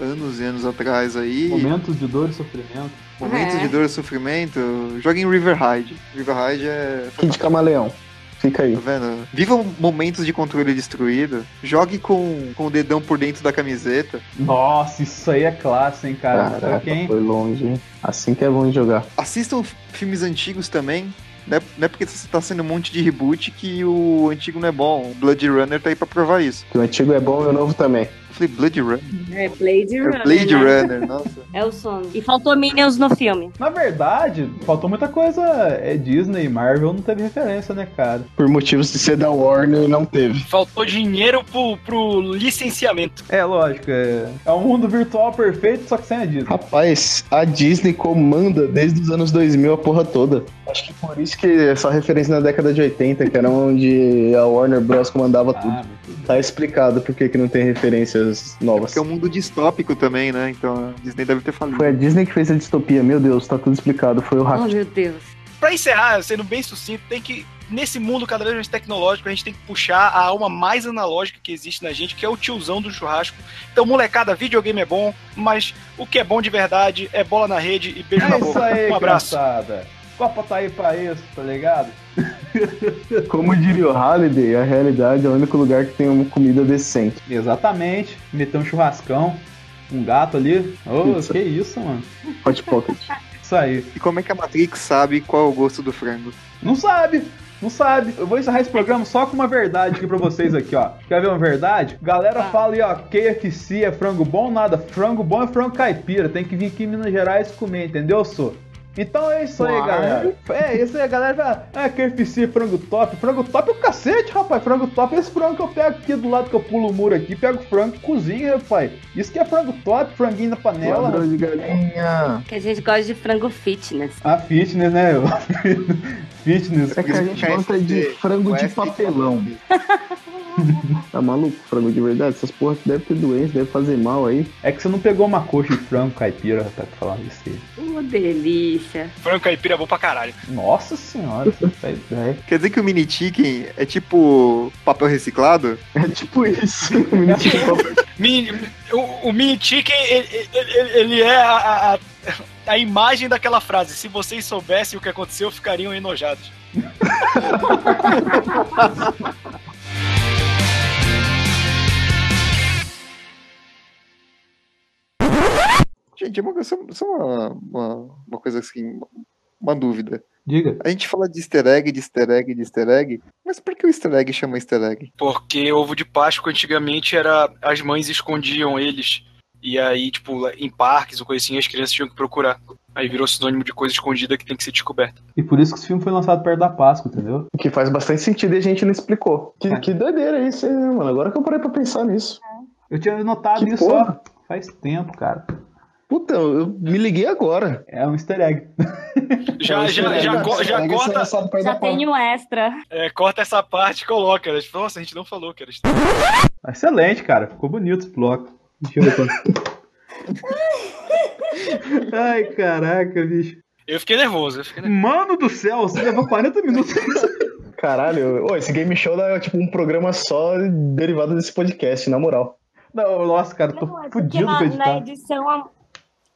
anos e anos atrás aí. Momentos de dor e sofrimento. Momentos É. de dor e sofrimento. Joga em River Ride. River Ride é. Kid Camaleão. Fica aí. Tá vendo? Viva momentos de controle destruído. Jogue com, com o dedão por dentro da camiseta. Nossa, isso aí é classe, hein, cara? pra Caraca, quem? foi longe, hein? Assim que é bom jogar. Assistam filmes antigos também. Não é, não é porque você tá sendo um monte de reboot que o antigo não é bom. O Blood Runner tá aí pra provar isso. Que o antigo é bom e o novo também. Eu falei Blood Runner? É Blade É Runner. Blade né? Runner, nossa. É o som. E faltou Minions no filme. Na verdade, faltou muita coisa. É Disney Marvel não teve referência, né, cara? Por motivos de ser da Warner, não teve. Faltou dinheiro pro, pro licenciamento. É, lógico, é, é um mundo virtual perfeito, só que sem a Disney. Rapaz, a Disney comanda desde os anos 2000 a porra toda. Acho que por isso que essa referência na década de 80, que era onde a Warner Bros. comandava tudo. Ah, tudo. Tá explicado por que, que não tem referências novas. Porque é um mundo distópico também, né? Então a Disney deve ter falido. Foi a Disney que fez a distopia, meu Deus, tá tudo explicado. Foi o Oh, hack. meu Deus. Pra encerrar, sendo bem sucinto, tem que. Nesse mundo cada vez mais tecnológico, a gente tem que puxar a alma mais analógica que existe na gente, que é o tiozão do churrasco. Então, molecada, videogame é bom, mas o que é bom de verdade é bola na rede e beijo na É isso boca. aí, um abraço. Copa tá aí pra isso, tá ligado? Como diria o Halliday, a realidade é o único lugar que tem uma comida decente. Exatamente. Meter um churrascão, um gato ali. Ô, Pizza. que isso, mano. Hot Pocket. Isso aí. E como é que a Matrix sabe qual é o gosto do frango? Não sabe. Não sabe. Eu vou encerrar esse programa só com uma verdade aqui pra vocês aqui, ó. Quer ver uma verdade? Galera fala aí, ó, KFC é frango bom? Nada. Frango bom é frango caipira. Tem que vir aqui em Minas Gerais comer, entendeu, sou? Então é isso aí, Uai. galera. É isso aí, galera. Ah, KFC, frango top. Frango top é o cacete, rapaz. Frango top é esse frango que eu pego aqui do lado que eu pulo o muro aqui. Pego frango e cozinho, rapaz. Isso que é frango top, franguinho na panela. Ladrão de galinha. Que a gente gosta de frango fitness. Ah, fitness, né? fitness. É que a gente gosta de frango de papelão. Tá maluco? Frango de verdade? Essas porra que deve ter doença, deve fazer mal aí. É que você não pegou uma coxa de frango caipira, rapaz, pra falar isso aí. Uma delícia. Frango caipira é bom pra caralho. Nossa senhora, você tá ideia. Quer dizer que o mini chicken é tipo papel reciclado? É tipo isso. Mini- o, o mini chicken, ele, ele- ele é a, a- a imagem daquela frase. Se vocês soubessem o que aconteceu, ficariam enojados. Gente, é uma, só, só uma, uma, uma coisa assim, uma dúvida. Diga. A gente fala de easter egg, de easter egg, de easter egg, mas por que o easter egg chama easter egg? Porque ovo de Páscoa antigamente era. As mães escondiam eles. E aí, tipo, em parques ou coisa assim, as crianças tinham que procurar. Aí virou sinônimo de coisa escondida que tem que ser descoberta. E por isso que esse filme foi lançado perto da Páscoa, entendeu? O que faz bastante sentido e a gente não explicou. Que, que doideira isso aí, né, mano? Agora que eu parei pra pensar nisso. Eu tinha notado Que isso porra? ó, faz tempo, cara. Puta, eu me liguei agora. É um easter egg. Já, já, já, co- já corta, Já tem um extra. é, corta essa parte e coloca. né? Tipo, Nossa, a gente não falou que era easter Excelente, cara. Ficou bonito esse bloco. Deixa eu ver quanto. Ai, caraca, bicho. Eu fiquei nervoso, eu fiquei nervoso. Mano do céu, você levou 40 minutos. Caralho, ô, esse game show é tipo um programa só derivado desse podcast, na moral. Não, nossa, cara, tô Porque fudido na, pra na edição.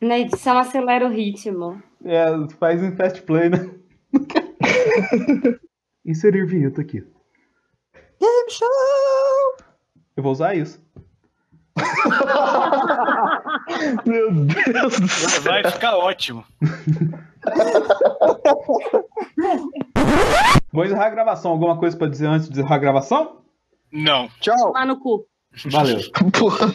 Na edição acelera o ritmo. É, faz em fast play, né? Inserir vinheta aqui. Game show! Eu vou usar isso. Meu Deus do céu. Vai ficar ótimo. Vou encerrar a gravação. Alguma coisa pra dizer antes de encerrar a gravação? Não. Tchau! Lá no cu. Valeu. Porra.